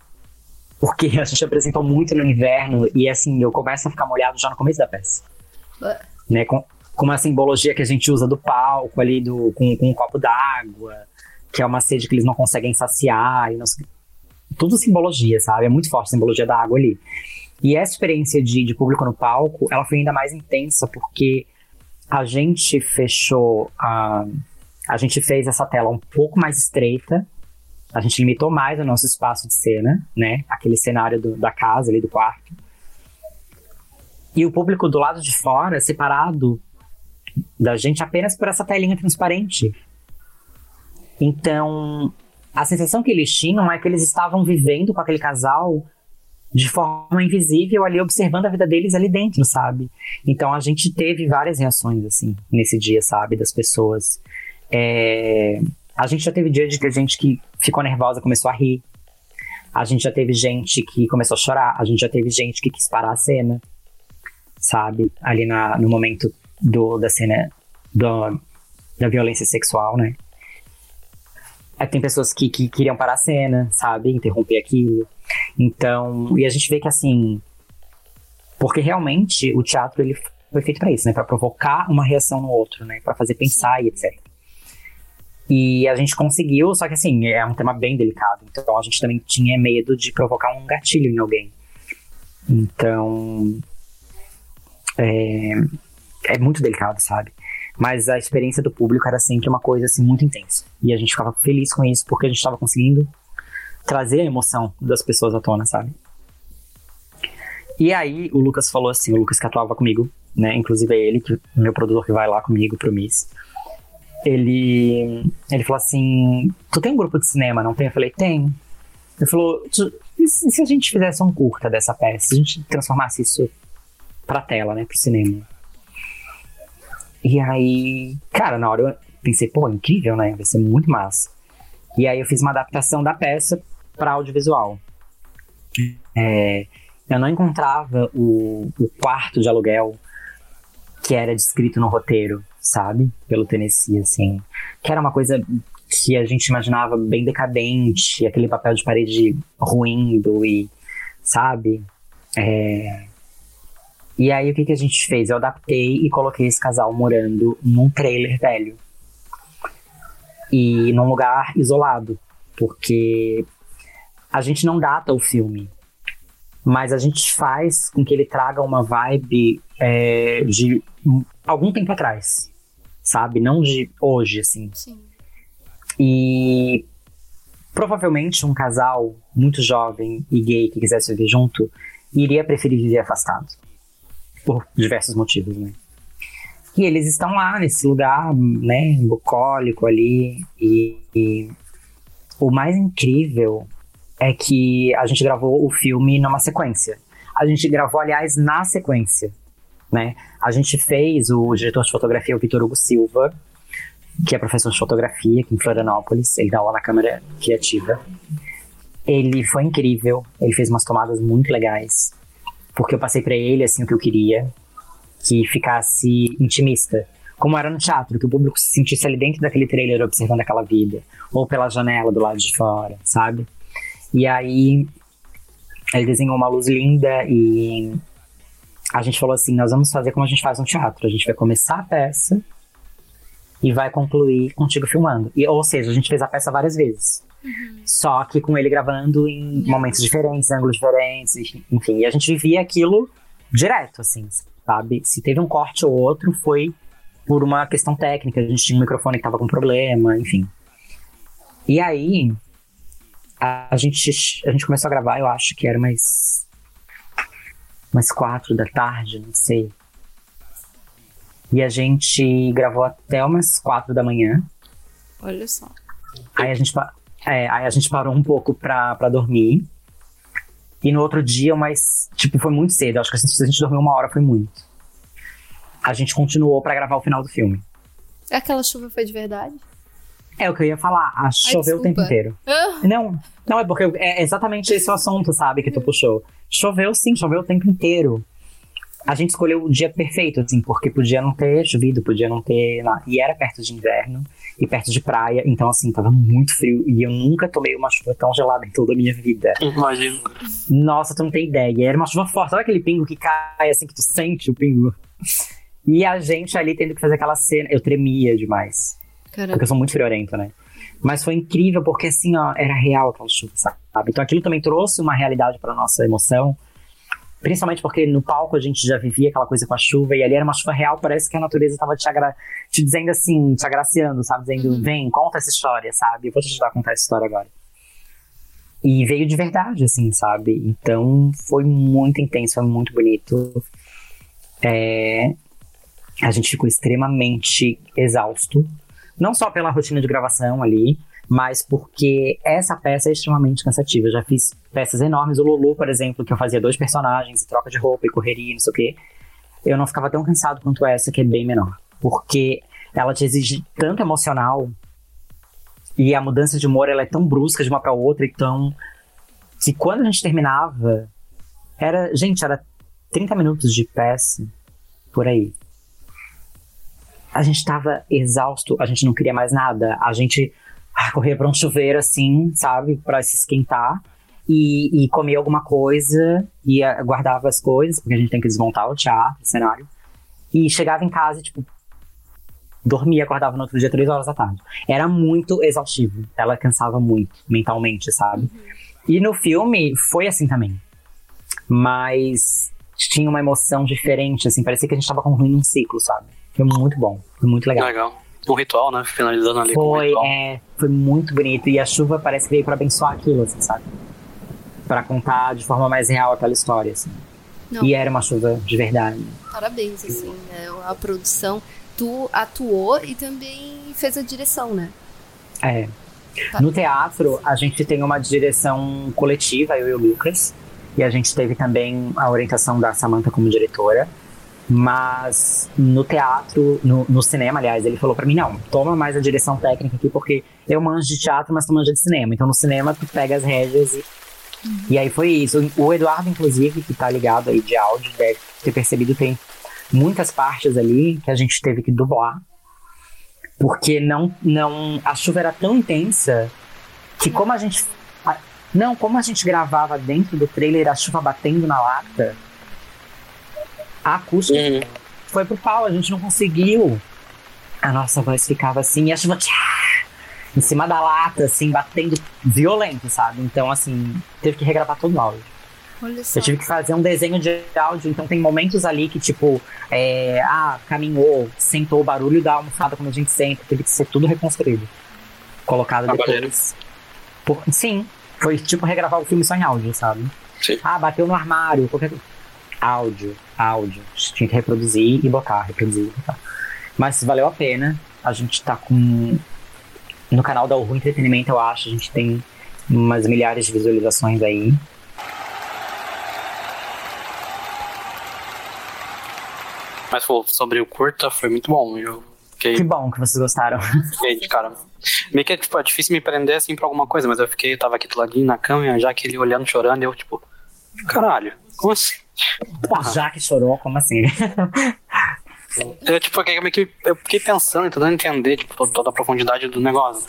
Porque a gente apresentou muito no inverno. E assim, eu começo a ficar molhado já no começo da peça. Né, com, com uma simbologia que a gente usa do palco ali, do, com, com um copo d'água, que é uma sede que eles não conseguem saciar. E não, tudo simbologia, sabe? É muito forte a simbologia da água ali. E essa experiência de, de público no palco, ela foi ainda mais intensa porque a gente fechou a. A gente fez essa tela um pouco mais estreita. A gente limitou mais o nosso espaço de cena, né? Aquele cenário do, da casa ali do quarto. E o público do lado de fora, separado da gente apenas por essa telinha transparente. Então, a sensação que eles tinham é que eles estavam vivendo com aquele casal de forma invisível ali, observando a vida deles ali dentro, sabe? Então a gente teve várias reações, assim, nesse dia, sabe? Das pessoas. É... A gente já teve dia de ter gente que ficou nervosa, começou a rir. A gente já teve gente que começou a chorar. A gente já teve gente que quis parar a cena, sabe? Ali na, no momento do, da cena do, da violência sexual, né? Aí tem pessoas que, que queriam parar a cena, sabe? Interromper aquilo. Então, e a gente vê que assim, porque realmente o teatro ele foi feito para isso, né? Para provocar uma reação no outro, né? Para fazer pensar e etc. E a gente conseguiu, só que assim, é um tema bem delicado. Então a gente também tinha medo de provocar um gatilho em alguém. Então. É, é muito delicado, sabe? Mas a experiência do público era sempre uma coisa assim muito intensa. E a gente ficava feliz com isso porque a gente estava conseguindo trazer a emoção das pessoas à tona, sabe? E aí o Lucas falou assim, o Lucas que atuava comigo, né? Inclusive é ele, que, meu produtor que vai lá comigo pro Miss. Ele, ele falou assim, tu tem um grupo de cinema, não tem? Eu falei, tem. Ele falou, e se a gente fizesse um curta dessa peça? Se a gente transformasse isso pra tela, né? Pro cinema. E aí, cara, na hora eu pensei, pô, incrível, né? Vai ser muito massa. E aí eu fiz uma adaptação da peça para audiovisual. É, eu não encontrava o, o quarto de aluguel que era descrito no roteiro, sabe? Pelo Tennessee, assim. Que era uma coisa que a gente imaginava bem decadente, aquele papel de parede ruindo e, sabe? É, e aí o que, que a gente fez? Eu adaptei e coloquei esse casal morando num trailer velho. E num lugar isolado. Porque a gente não data o filme. Mas a gente faz com que ele traga uma vibe é, de algum tempo atrás. Sabe? Não de hoje, assim. Sim. E provavelmente um casal muito jovem e gay que quisesse viver junto iria preferir viver afastado por diversos motivos, né? E eles estão lá nesse lugar, né, bucólico ali, e, e o mais incrível é que a gente gravou o filme numa sequência. A gente gravou, aliás, na sequência, né? A gente fez, o diretor de fotografia, o Vitor Hugo Silva, que é professor de fotografia aqui em Florianópolis, ele dá aula na câmera criativa. Ele foi incrível, ele fez umas tomadas muito legais porque eu passei para ele assim o que eu queria, que ficasse intimista, como era no teatro, que o público se sentisse ali dentro daquele trailer observando aquela vida, ou pela janela do lado de fora, sabe? E aí ele desenhou uma luz linda e a gente falou assim, nós vamos fazer como a gente faz no teatro, a gente vai começar a peça e vai concluir contigo filmando. E, ou seja, a gente fez a peça várias vezes. Uhum. Só que com ele gravando em uhum. momentos diferentes, ângulos diferentes, enfim. E a gente vivia aquilo direto, assim, sabe? Se teve um corte ou outro, foi por uma questão técnica. A gente tinha um microfone que tava com problema, enfim. E aí, a, a, gente, a gente começou a gravar, eu acho que era mais. mais quatro da tarde, não sei. E a gente gravou até umas quatro da manhã. Olha só. Aí a gente, é, aí a gente parou um pouco pra, pra dormir. E no outro dia, mas, tipo, foi muito cedo. Acho que se a gente dormiu uma hora foi muito. A gente continuou para gravar o final do filme. Aquela chuva foi de verdade? É o que eu ia falar. A choveu o tempo inteiro. Ah. Não, não é porque é exatamente esse o assunto, sabe, que tu puxou. Choveu sim, choveu o tempo inteiro. A gente escolheu o dia perfeito, assim, porque podia não ter chovido, podia não ter nada. E era perto de inverno e perto de praia, então, assim, tava muito frio. E eu nunca tomei uma chuva tão gelada em toda a minha vida. Imagino. Nossa, tu não tem ideia. Era uma chuva forte. Sabe aquele pingo que cai, assim, que tu sente o pingo? E a gente ali tendo que fazer aquela cena. Eu tremia demais. Caramba. Porque eu sou muito friorento, né? Mas foi incrível porque, assim, ó, era real aquela chuva, sabe? Então aquilo também trouxe uma realidade pra nossa emoção. Principalmente porque no palco a gente já vivia aquela coisa com a chuva e ali era uma chuva real, parece que a natureza tava te, agra te dizendo assim, te agraciando, sabe? Dizendo, vem, conta essa história, sabe? Eu vou te ajudar a contar essa história agora. E veio de verdade, assim, sabe? Então foi muito intenso, foi muito bonito. É, a gente ficou extremamente exausto. Não só pela rotina de gravação ali, mas porque essa peça é extremamente cansativa. Eu já fiz peças enormes. O Lulu, por exemplo, que eu fazia dois personagens, e troca de roupa e correria, não sei o quê. Eu não ficava tão cansado quanto essa, que é bem menor. Porque ela te exige tanto emocional e a mudança de humor ela é tão brusca de uma para outra, então que quando a gente terminava, era, gente, era 30 minutos de peça por aí. A gente tava exausto, a gente não queria mais nada. A gente ah, corria pra um chuveiro assim, sabe, Pra se esquentar. E, e comia alguma coisa e ah, guardava as coisas, porque a gente tem que desmontar o teatro, o cenário. E chegava em casa, tipo, dormia, acordava no outro dia, três horas da tarde. Era muito exaustivo. Ela cansava muito mentalmente, sabe? E no filme foi assim também. Mas tinha uma emoção diferente, assim, parecia que a gente tava concluindo um ciclo, sabe? Foi muito bom, foi muito legal. Legal. Um ritual, né? Finalizando ali com um Foi, ritual. é, foi muito bonito. E a chuva parece que veio pra abençoar aquilo, assim, sabe? Pra contar de forma mais real aquela história, assim. Não. E era uma chuva de verdade. Parabéns, assim, né? A produção. Tu atuou e também fez a direção, né? É. Tá. No teatro, a gente tem uma direção coletiva, eu e o Lucas. E a gente teve também a orientação da Samantha como diretora. Mas no teatro, no, no cinema, aliás, ele falou pra mim: não, toma mais a direção técnica aqui, porque eu manjo de teatro, mas tu manja de cinema. Então no cinema tu pega as rédeas e. E aí foi isso. O Eduardo, inclusive, que tá ligado aí de áudio, deve ter percebido, tem muitas partes ali que a gente teve que dublar. Porque não, não. A chuva era tão intensa que como a gente. Não, como a gente gravava dentro do trailer, a chuva batendo na lata, a acústica Uhum. foi pro pau, a gente não conseguiu. A nossa voz ficava assim, e a chuva tchá, em cima da lata, assim, batendo violento, sabe? Então, assim, teve que regravar todo o áudio. Olha só. Eu tive que fazer um desenho de áudio, então tem momentos ali que, tipo, é, ah, caminhou, sentou o barulho da almofada quando a gente senta, teve que ser tudo reconstruído. Colocado Trabalheiro. depois. Por- sim, foi tipo regravar o filme só em áudio, sabe? Sim. Ah, bateu no armário, qualquer coisa. Áudio, áudio. Tinha que reproduzir e botar, reproduzir e botar. Mas valeu a pena. A gente tá com. No canal da Uhu Entretenimento, eu acho, a gente tem umas milhares de visualizações aí. Mas pô, sobre o curta foi muito bom. Eu fiquei, Que bom que vocês gostaram. fiquei de cara. Meio que tipo, é difícil me prender assim pra alguma coisa, mas eu fiquei, eu tava aqui do ladinho na cama, já que ele olhando, chorando, eu tipo, caralho, como assim? Já que chorou, como assim? Eu, tipo, eu meio que eu fiquei pensando, tentando entender tipo, toda, a profundidade do negócio.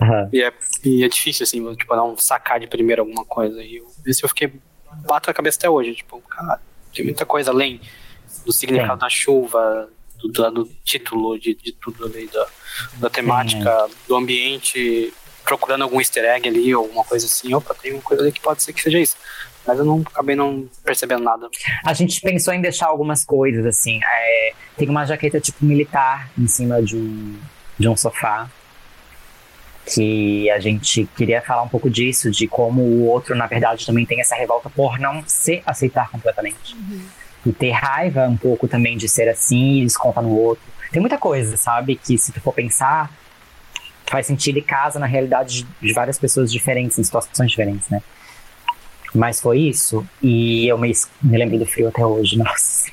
Aham. E é, e é difícil, assim, tipo, não sacar de primeiro alguma coisa. E eu, isso eu fiquei. Bato a cabeça até hoje. Tipo, cara, tem muita coisa além do significado Tem. da chuva, do, do, do título, de, de tudo ali, da, da temática, do ambiente, procurando algum easter egg ali, ou alguma coisa assim. Opa, tem uma coisa ali que pode ser que seja isso. Mas eu não acabei não percebendo nada. A gente pensou em deixar algumas coisas, assim. é, tem uma jaqueta tipo militar em cima de um, de um sofá. Que a gente queria falar um pouco disso, de como o outro, na verdade, também tem essa revolta por não se aceitar completamente. E ter raiva um pouco também de ser assim e descontar no outro. Tem muita coisa, sabe? Que se tu for pensar, faz sentido e casa na realidade de, de várias pessoas diferentes, em situações diferentes, né? Mas foi isso. E eu me, me lembro do frio até hoje. Nossa.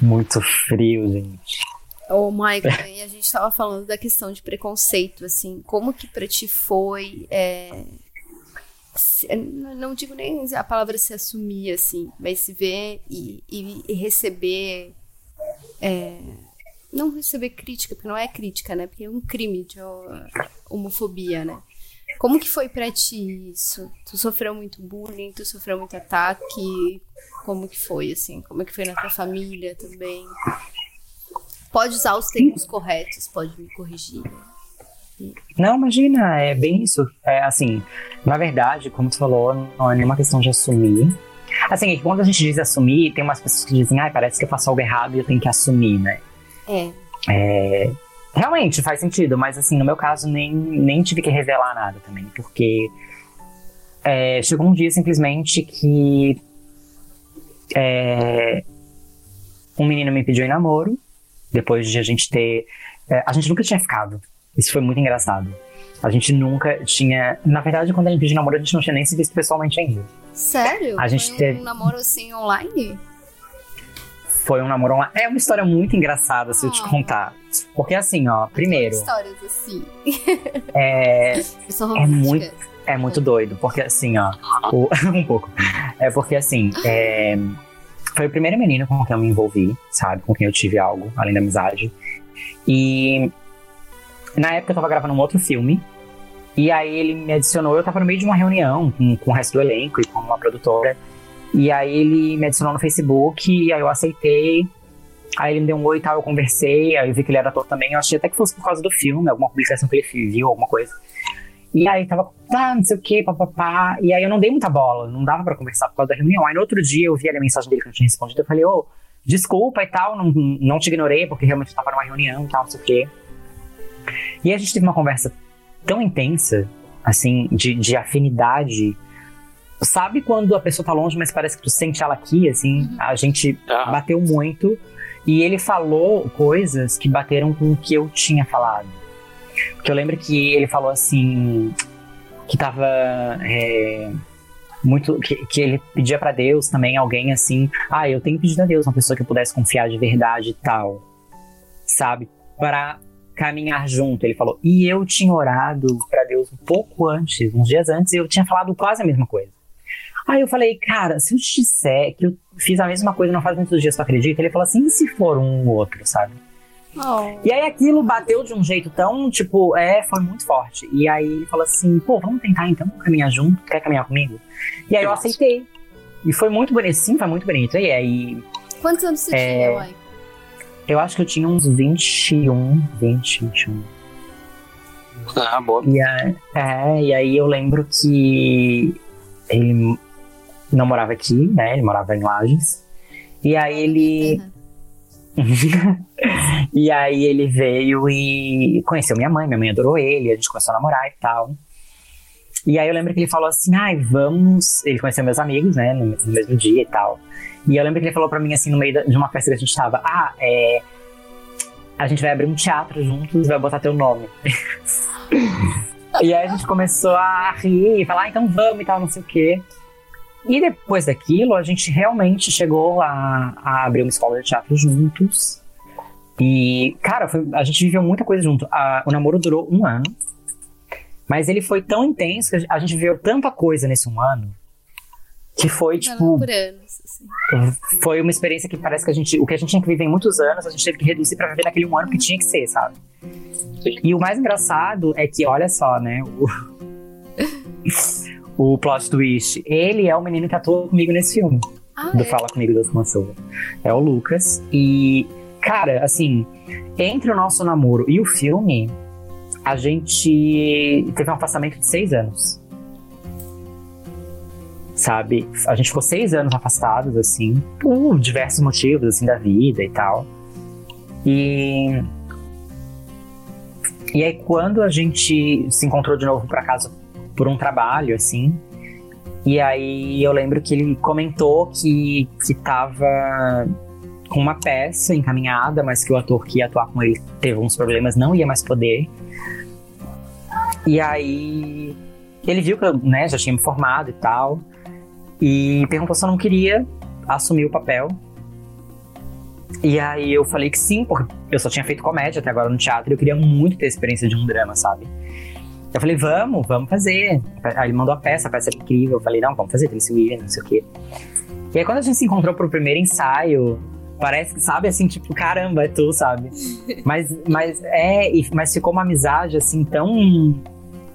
Muito frio, gente. Ô, Michael, e a gente tava falando da questão de preconceito, assim, como que pra ti foi é, se- não digo nem a palavra se assumir, assim, mas se ver e, e- e receber. é, não receber crítica, porque não é crítica, né? Porque é um crime de homofobia, né? Como que foi pra ti isso? Tu sofreu muito bullying, tu sofreu muito ataque? Como que foi, assim? Como é que foi na tua família também? Pode usar os termos corretos, pode me corrigir. Não, imagina, é bem isso. É assim, na verdade, como tu falou, não é nenhuma questão de assumir. Assim, é que quando a gente diz assumir, tem umas pessoas que dizem, ai, parece que eu faço algo errado e eu tenho que assumir, né? É, É, realmente faz sentido, mas assim, no meu caso, nem, nem tive que revelar nada também, porque é, chegou um dia simplesmente que é, um menino me pediu em namoro, depois de a gente ter. é, a gente nunca tinha ficado. Isso foi muito engraçado. A gente nunca tinha. Na verdade, quando ele me pediu namoro, a gente não tinha nem se visto pessoalmente ainda. sério? A gente Foi teve- um namoro assim online? Foi um namoro online. É uma história muito engraçada se eu te Ah. contar. Porque assim, ó, primeiro, Histórias assim. é, Eu sou É muito- É muito doido, porque assim, ó. o- um pouco. É porque assim, é, foi o primeiro menino com quem eu me envolvi, sabe? Com quem eu tive algo, além da amizade. E na época eu tava gravando um outro filme. E aí ele me adicionou, eu tava no meio de uma reunião com, com o resto do elenco e com uma produtora. E aí ele me adicionou no Facebook, e aí eu aceitei. Aí ele me deu um oi e tal, eu conversei, aí eu vi que ele era ator também. Eu achei até que fosse por causa do filme, alguma publicação que ele viu, alguma coisa. E aí tava, tá, não sei o que, papapá. E aí eu não dei muita bola, não dava pra conversar por causa da reunião. Aí no outro dia eu vi a mensagem dele que eu tinha respondido. Eu falei, ô, desculpa e tal, não, não te ignorei, porque realmente eu tava numa reunião e tal, não sei o quê. E a gente teve uma conversa tão intensa, assim, de, de afinidade. Sabe quando a pessoa tá longe, mas parece que tu sente ela aqui, assim? A gente Ah, bateu muito. E ele falou coisas que bateram com o que eu tinha falado. Porque eu lembro que ele falou assim. Que tava. é, muito. Que, que ele pedia pra Deus também alguém assim. Ah, eu tenho pedido a Deus uma pessoa que eu pudesse confiar de verdade e tal. Sabe? Para caminhar junto. Ele falou. E eu tinha orado pra Deus um pouco antes, uns dias antes, e eu tinha falado quase a mesma coisa. Aí eu falei, cara, se eu te disser que eu fiz a mesma coisa não faz muitos dias, tu acredita? Ele falou assim, e se for um ou outro, sabe? Oh. E aí aquilo bateu de um jeito tão, tipo, é, foi muito forte. E aí ele falou assim, pô, vamos tentar então caminhar junto, quer caminhar comigo? E aí eu aceitei. E foi muito bonito, sim, foi muito bonito. E aí, Quantos anos você É. tinha, mãe? eu acho que eu tinha uns 21, 20, 21. ah, boa. E aí, é, e aí eu lembro que ele não morava aqui, né? Ele morava em Lages. E aí ele. e aí ele veio e conheceu minha mãe, minha mãe adorou ele, a gente começou a namorar e tal. E aí eu lembro que ele falou assim, ai, vamos. Ele conheceu meus amigos, né, no, mesmo dia e tal. E eu lembro que ele falou pra mim assim, no meio de uma festa que a gente tava, ah, é. A gente vai abrir um teatro juntos e vai botar teu nome. e aí a gente começou a rir falar, ah, então vamos e tal, não sei o quê. E depois daquilo, a gente realmente chegou a, a abrir uma escola de teatro juntos. E, cara, foi- a gente viveu muita coisa junto. A- o namoro durou um ano. Mas ele foi tão intenso que a gente viveu tanta coisa nesse um ano. Que foi, tipo, por anos, assim. foi uma experiência que parece que a gente. O que a gente tinha que viver em muitos anos, a gente teve que reduzir pra viver naquele um ano que tinha que ser, sabe? E o mais engraçado é que, olha só, né? O, o plot twist. Ele é o menino que atuou comigo nesse filme Ah, do é? Fala Comigo das Mansova. É o Lucas. E, cara, assim, entre o nosso namoro e o filme, a gente teve um afastamento de seis anos. Sabe? A gente ficou seis anos afastados, assim, por diversos motivos, assim, da vida e tal. E. E aí, quando a gente se encontrou de novo por acaso por um trabalho, assim, e aí eu lembro que ele comentou que, que tava com uma peça encaminhada, mas que o ator que ia atuar com ele teve uns problemas, não ia mais poder. E aí ele viu que eu né, já tinha me formado e tal. E perguntou se eu não queria assumir o papel. E aí eu falei que sim, porque eu só tinha feito comédia até agora no teatro e eu queria muito ter a experiência de um drama, sabe? Eu falei, vamos, vamos fazer. Aí ele mandou a peça, a peça era incrível. Eu falei, não, vamos fazer, tem William, não sei o quê. E aí quando a gente se encontrou pro primeiro ensaio, parece que, sabe, assim, tipo, caramba, é tu, sabe? mas, mas é, mas ficou uma amizade, assim, tão.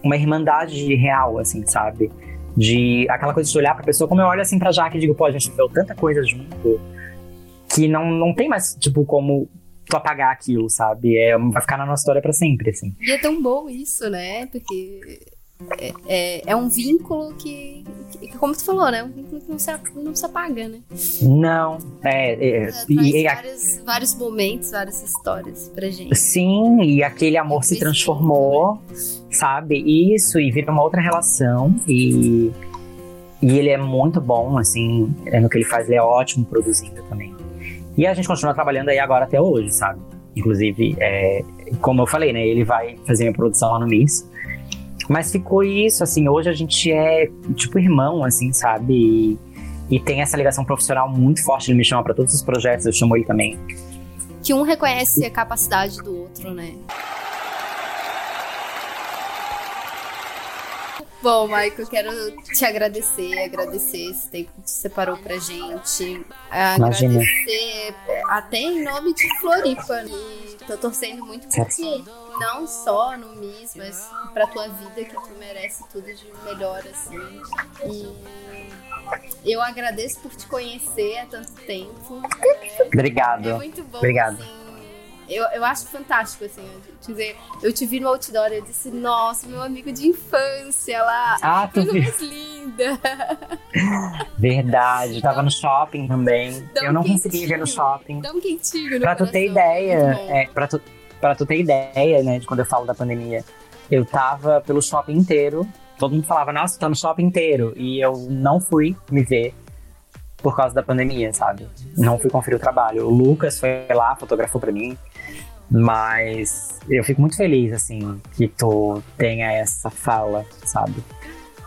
Uma irmandade real, assim, sabe? De aquela coisa de olhar pra pessoa, como eu olho assim pra Jaque e digo, pô, a gente viveu tanta coisa junto que não, não tem mais, tipo, como tu apagar aquilo, sabe? É, vai ficar na nossa história pra sempre, assim. E é tão bom isso, né? Porque é, é, é um vínculo que, que, como tu falou, né? Um vínculo que não se, não se apaga, né? Não, é. é, Traz e- e a- vários, vários momentos, várias histórias pra gente. Sim, e aquele amor se transformou, sabe? Isso, e vira uma outra relação. E, e ele é muito bom, assim, é no que ele faz, ele é ótimo produzindo também. E a gente continua trabalhando aí agora até hoje, sabe? Inclusive, é, como eu falei, né? Ele vai fazer minha produção lá no MIS. Mas ficou isso, assim, hoje a gente é tipo irmão, assim, sabe? E, e tem essa ligação profissional muito forte. Ele me chama pra todos os projetos, eu chamo ele também. Que um reconhece a capacidade do outro, né? Bom, Michael, quero te agradecer, agradecer esse tempo que você separou pra gente. Imagina. Agradecer até em nome de Floripa. E tô torcendo muito por ti. Não só no MIS, mas pra tua vida, que tu merece tudo de melhor, assim. E eu agradeço por te conhecer há tanto tempo. Obrigado. É muito bom. Obrigado. assim. Eu, eu acho fantástico, assim. eu te dizer, eu te vi no outdoor e eu disse, nossa, meu amigo de infância lá. Ah, tu viu? mais linda. Verdade, tava no shopping também. Dá um eu não consegui ver no shopping. Dá um quentinho no Pra tu ter coração, ideia, é, pra, tu, pra tu ter ideia, né, de quando eu falo da pandemia, eu tava pelo shopping inteiro. Todo mundo falava, nossa, tá no shopping inteiro. E eu não fui me ver por causa da pandemia, sabe? Não fui conferir o trabalho. O Lucas foi lá, fotografou pra mim. Mas eu fico muito feliz, assim, que tu tenha essa fala, sabe?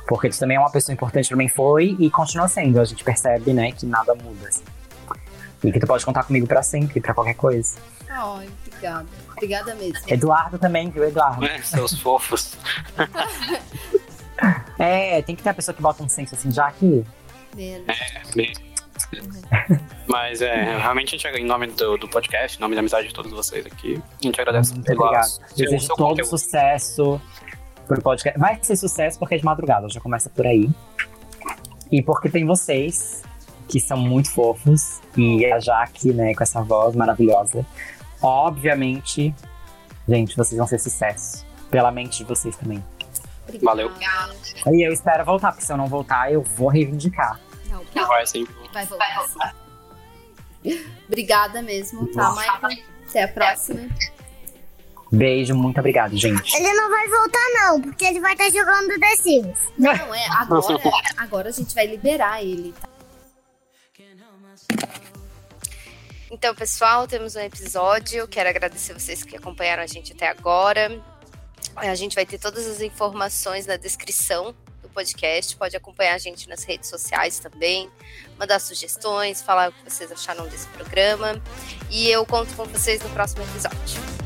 Porque tu também é uma pessoa importante pra mim, foi e continua sendo. A gente percebe, né, que nada muda, assim. E que tu pode contar comigo pra sempre, pra qualquer coisa. Ai, obrigada. Obrigada mesmo. Eduardo também, viu, Eduardo? Né? Seus fofos. É, tem que ter a pessoa que bota um senso assim, já que. Verdade. Bem- Mas é, realmente a gente, em nome do, do podcast, em nome da amizade de todos vocês aqui, a gente agradece Muito pelo obrigado. Desejo todo conteúdo. sucesso pro podcast. Vai ser sucesso porque é de madrugada, já começa por aí. E porque tem vocês, que são muito fofos, e a Jaque, né, com essa voz maravilhosa. Obviamente, gente, vocês vão ser sucesso. Pela mente de vocês também. Obrigada. Valeu. E eu espero voltar, porque se eu não voltar, eu vou reivindicar. Não, Vai sim. vai voltar. Obrigada mesmo, tá, Michael? Até a próxima. Beijo, muito obrigado, gente. Ele não vai voltar, não, porque ele vai estar jogando The Sims. Não, é, agora, agora a gente vai liberar ele, tá? Então, pessoal, temos um episódio. Quero agradecer vocês que acompanharam a gente até agora. A gente vai ter todas as informações na descrição podcast. Pode acompanhar a gente nas redes sociais também, mandar sugestões, falar o que vocês acharam desse programa. E eu conto com vocês no próximo episódio.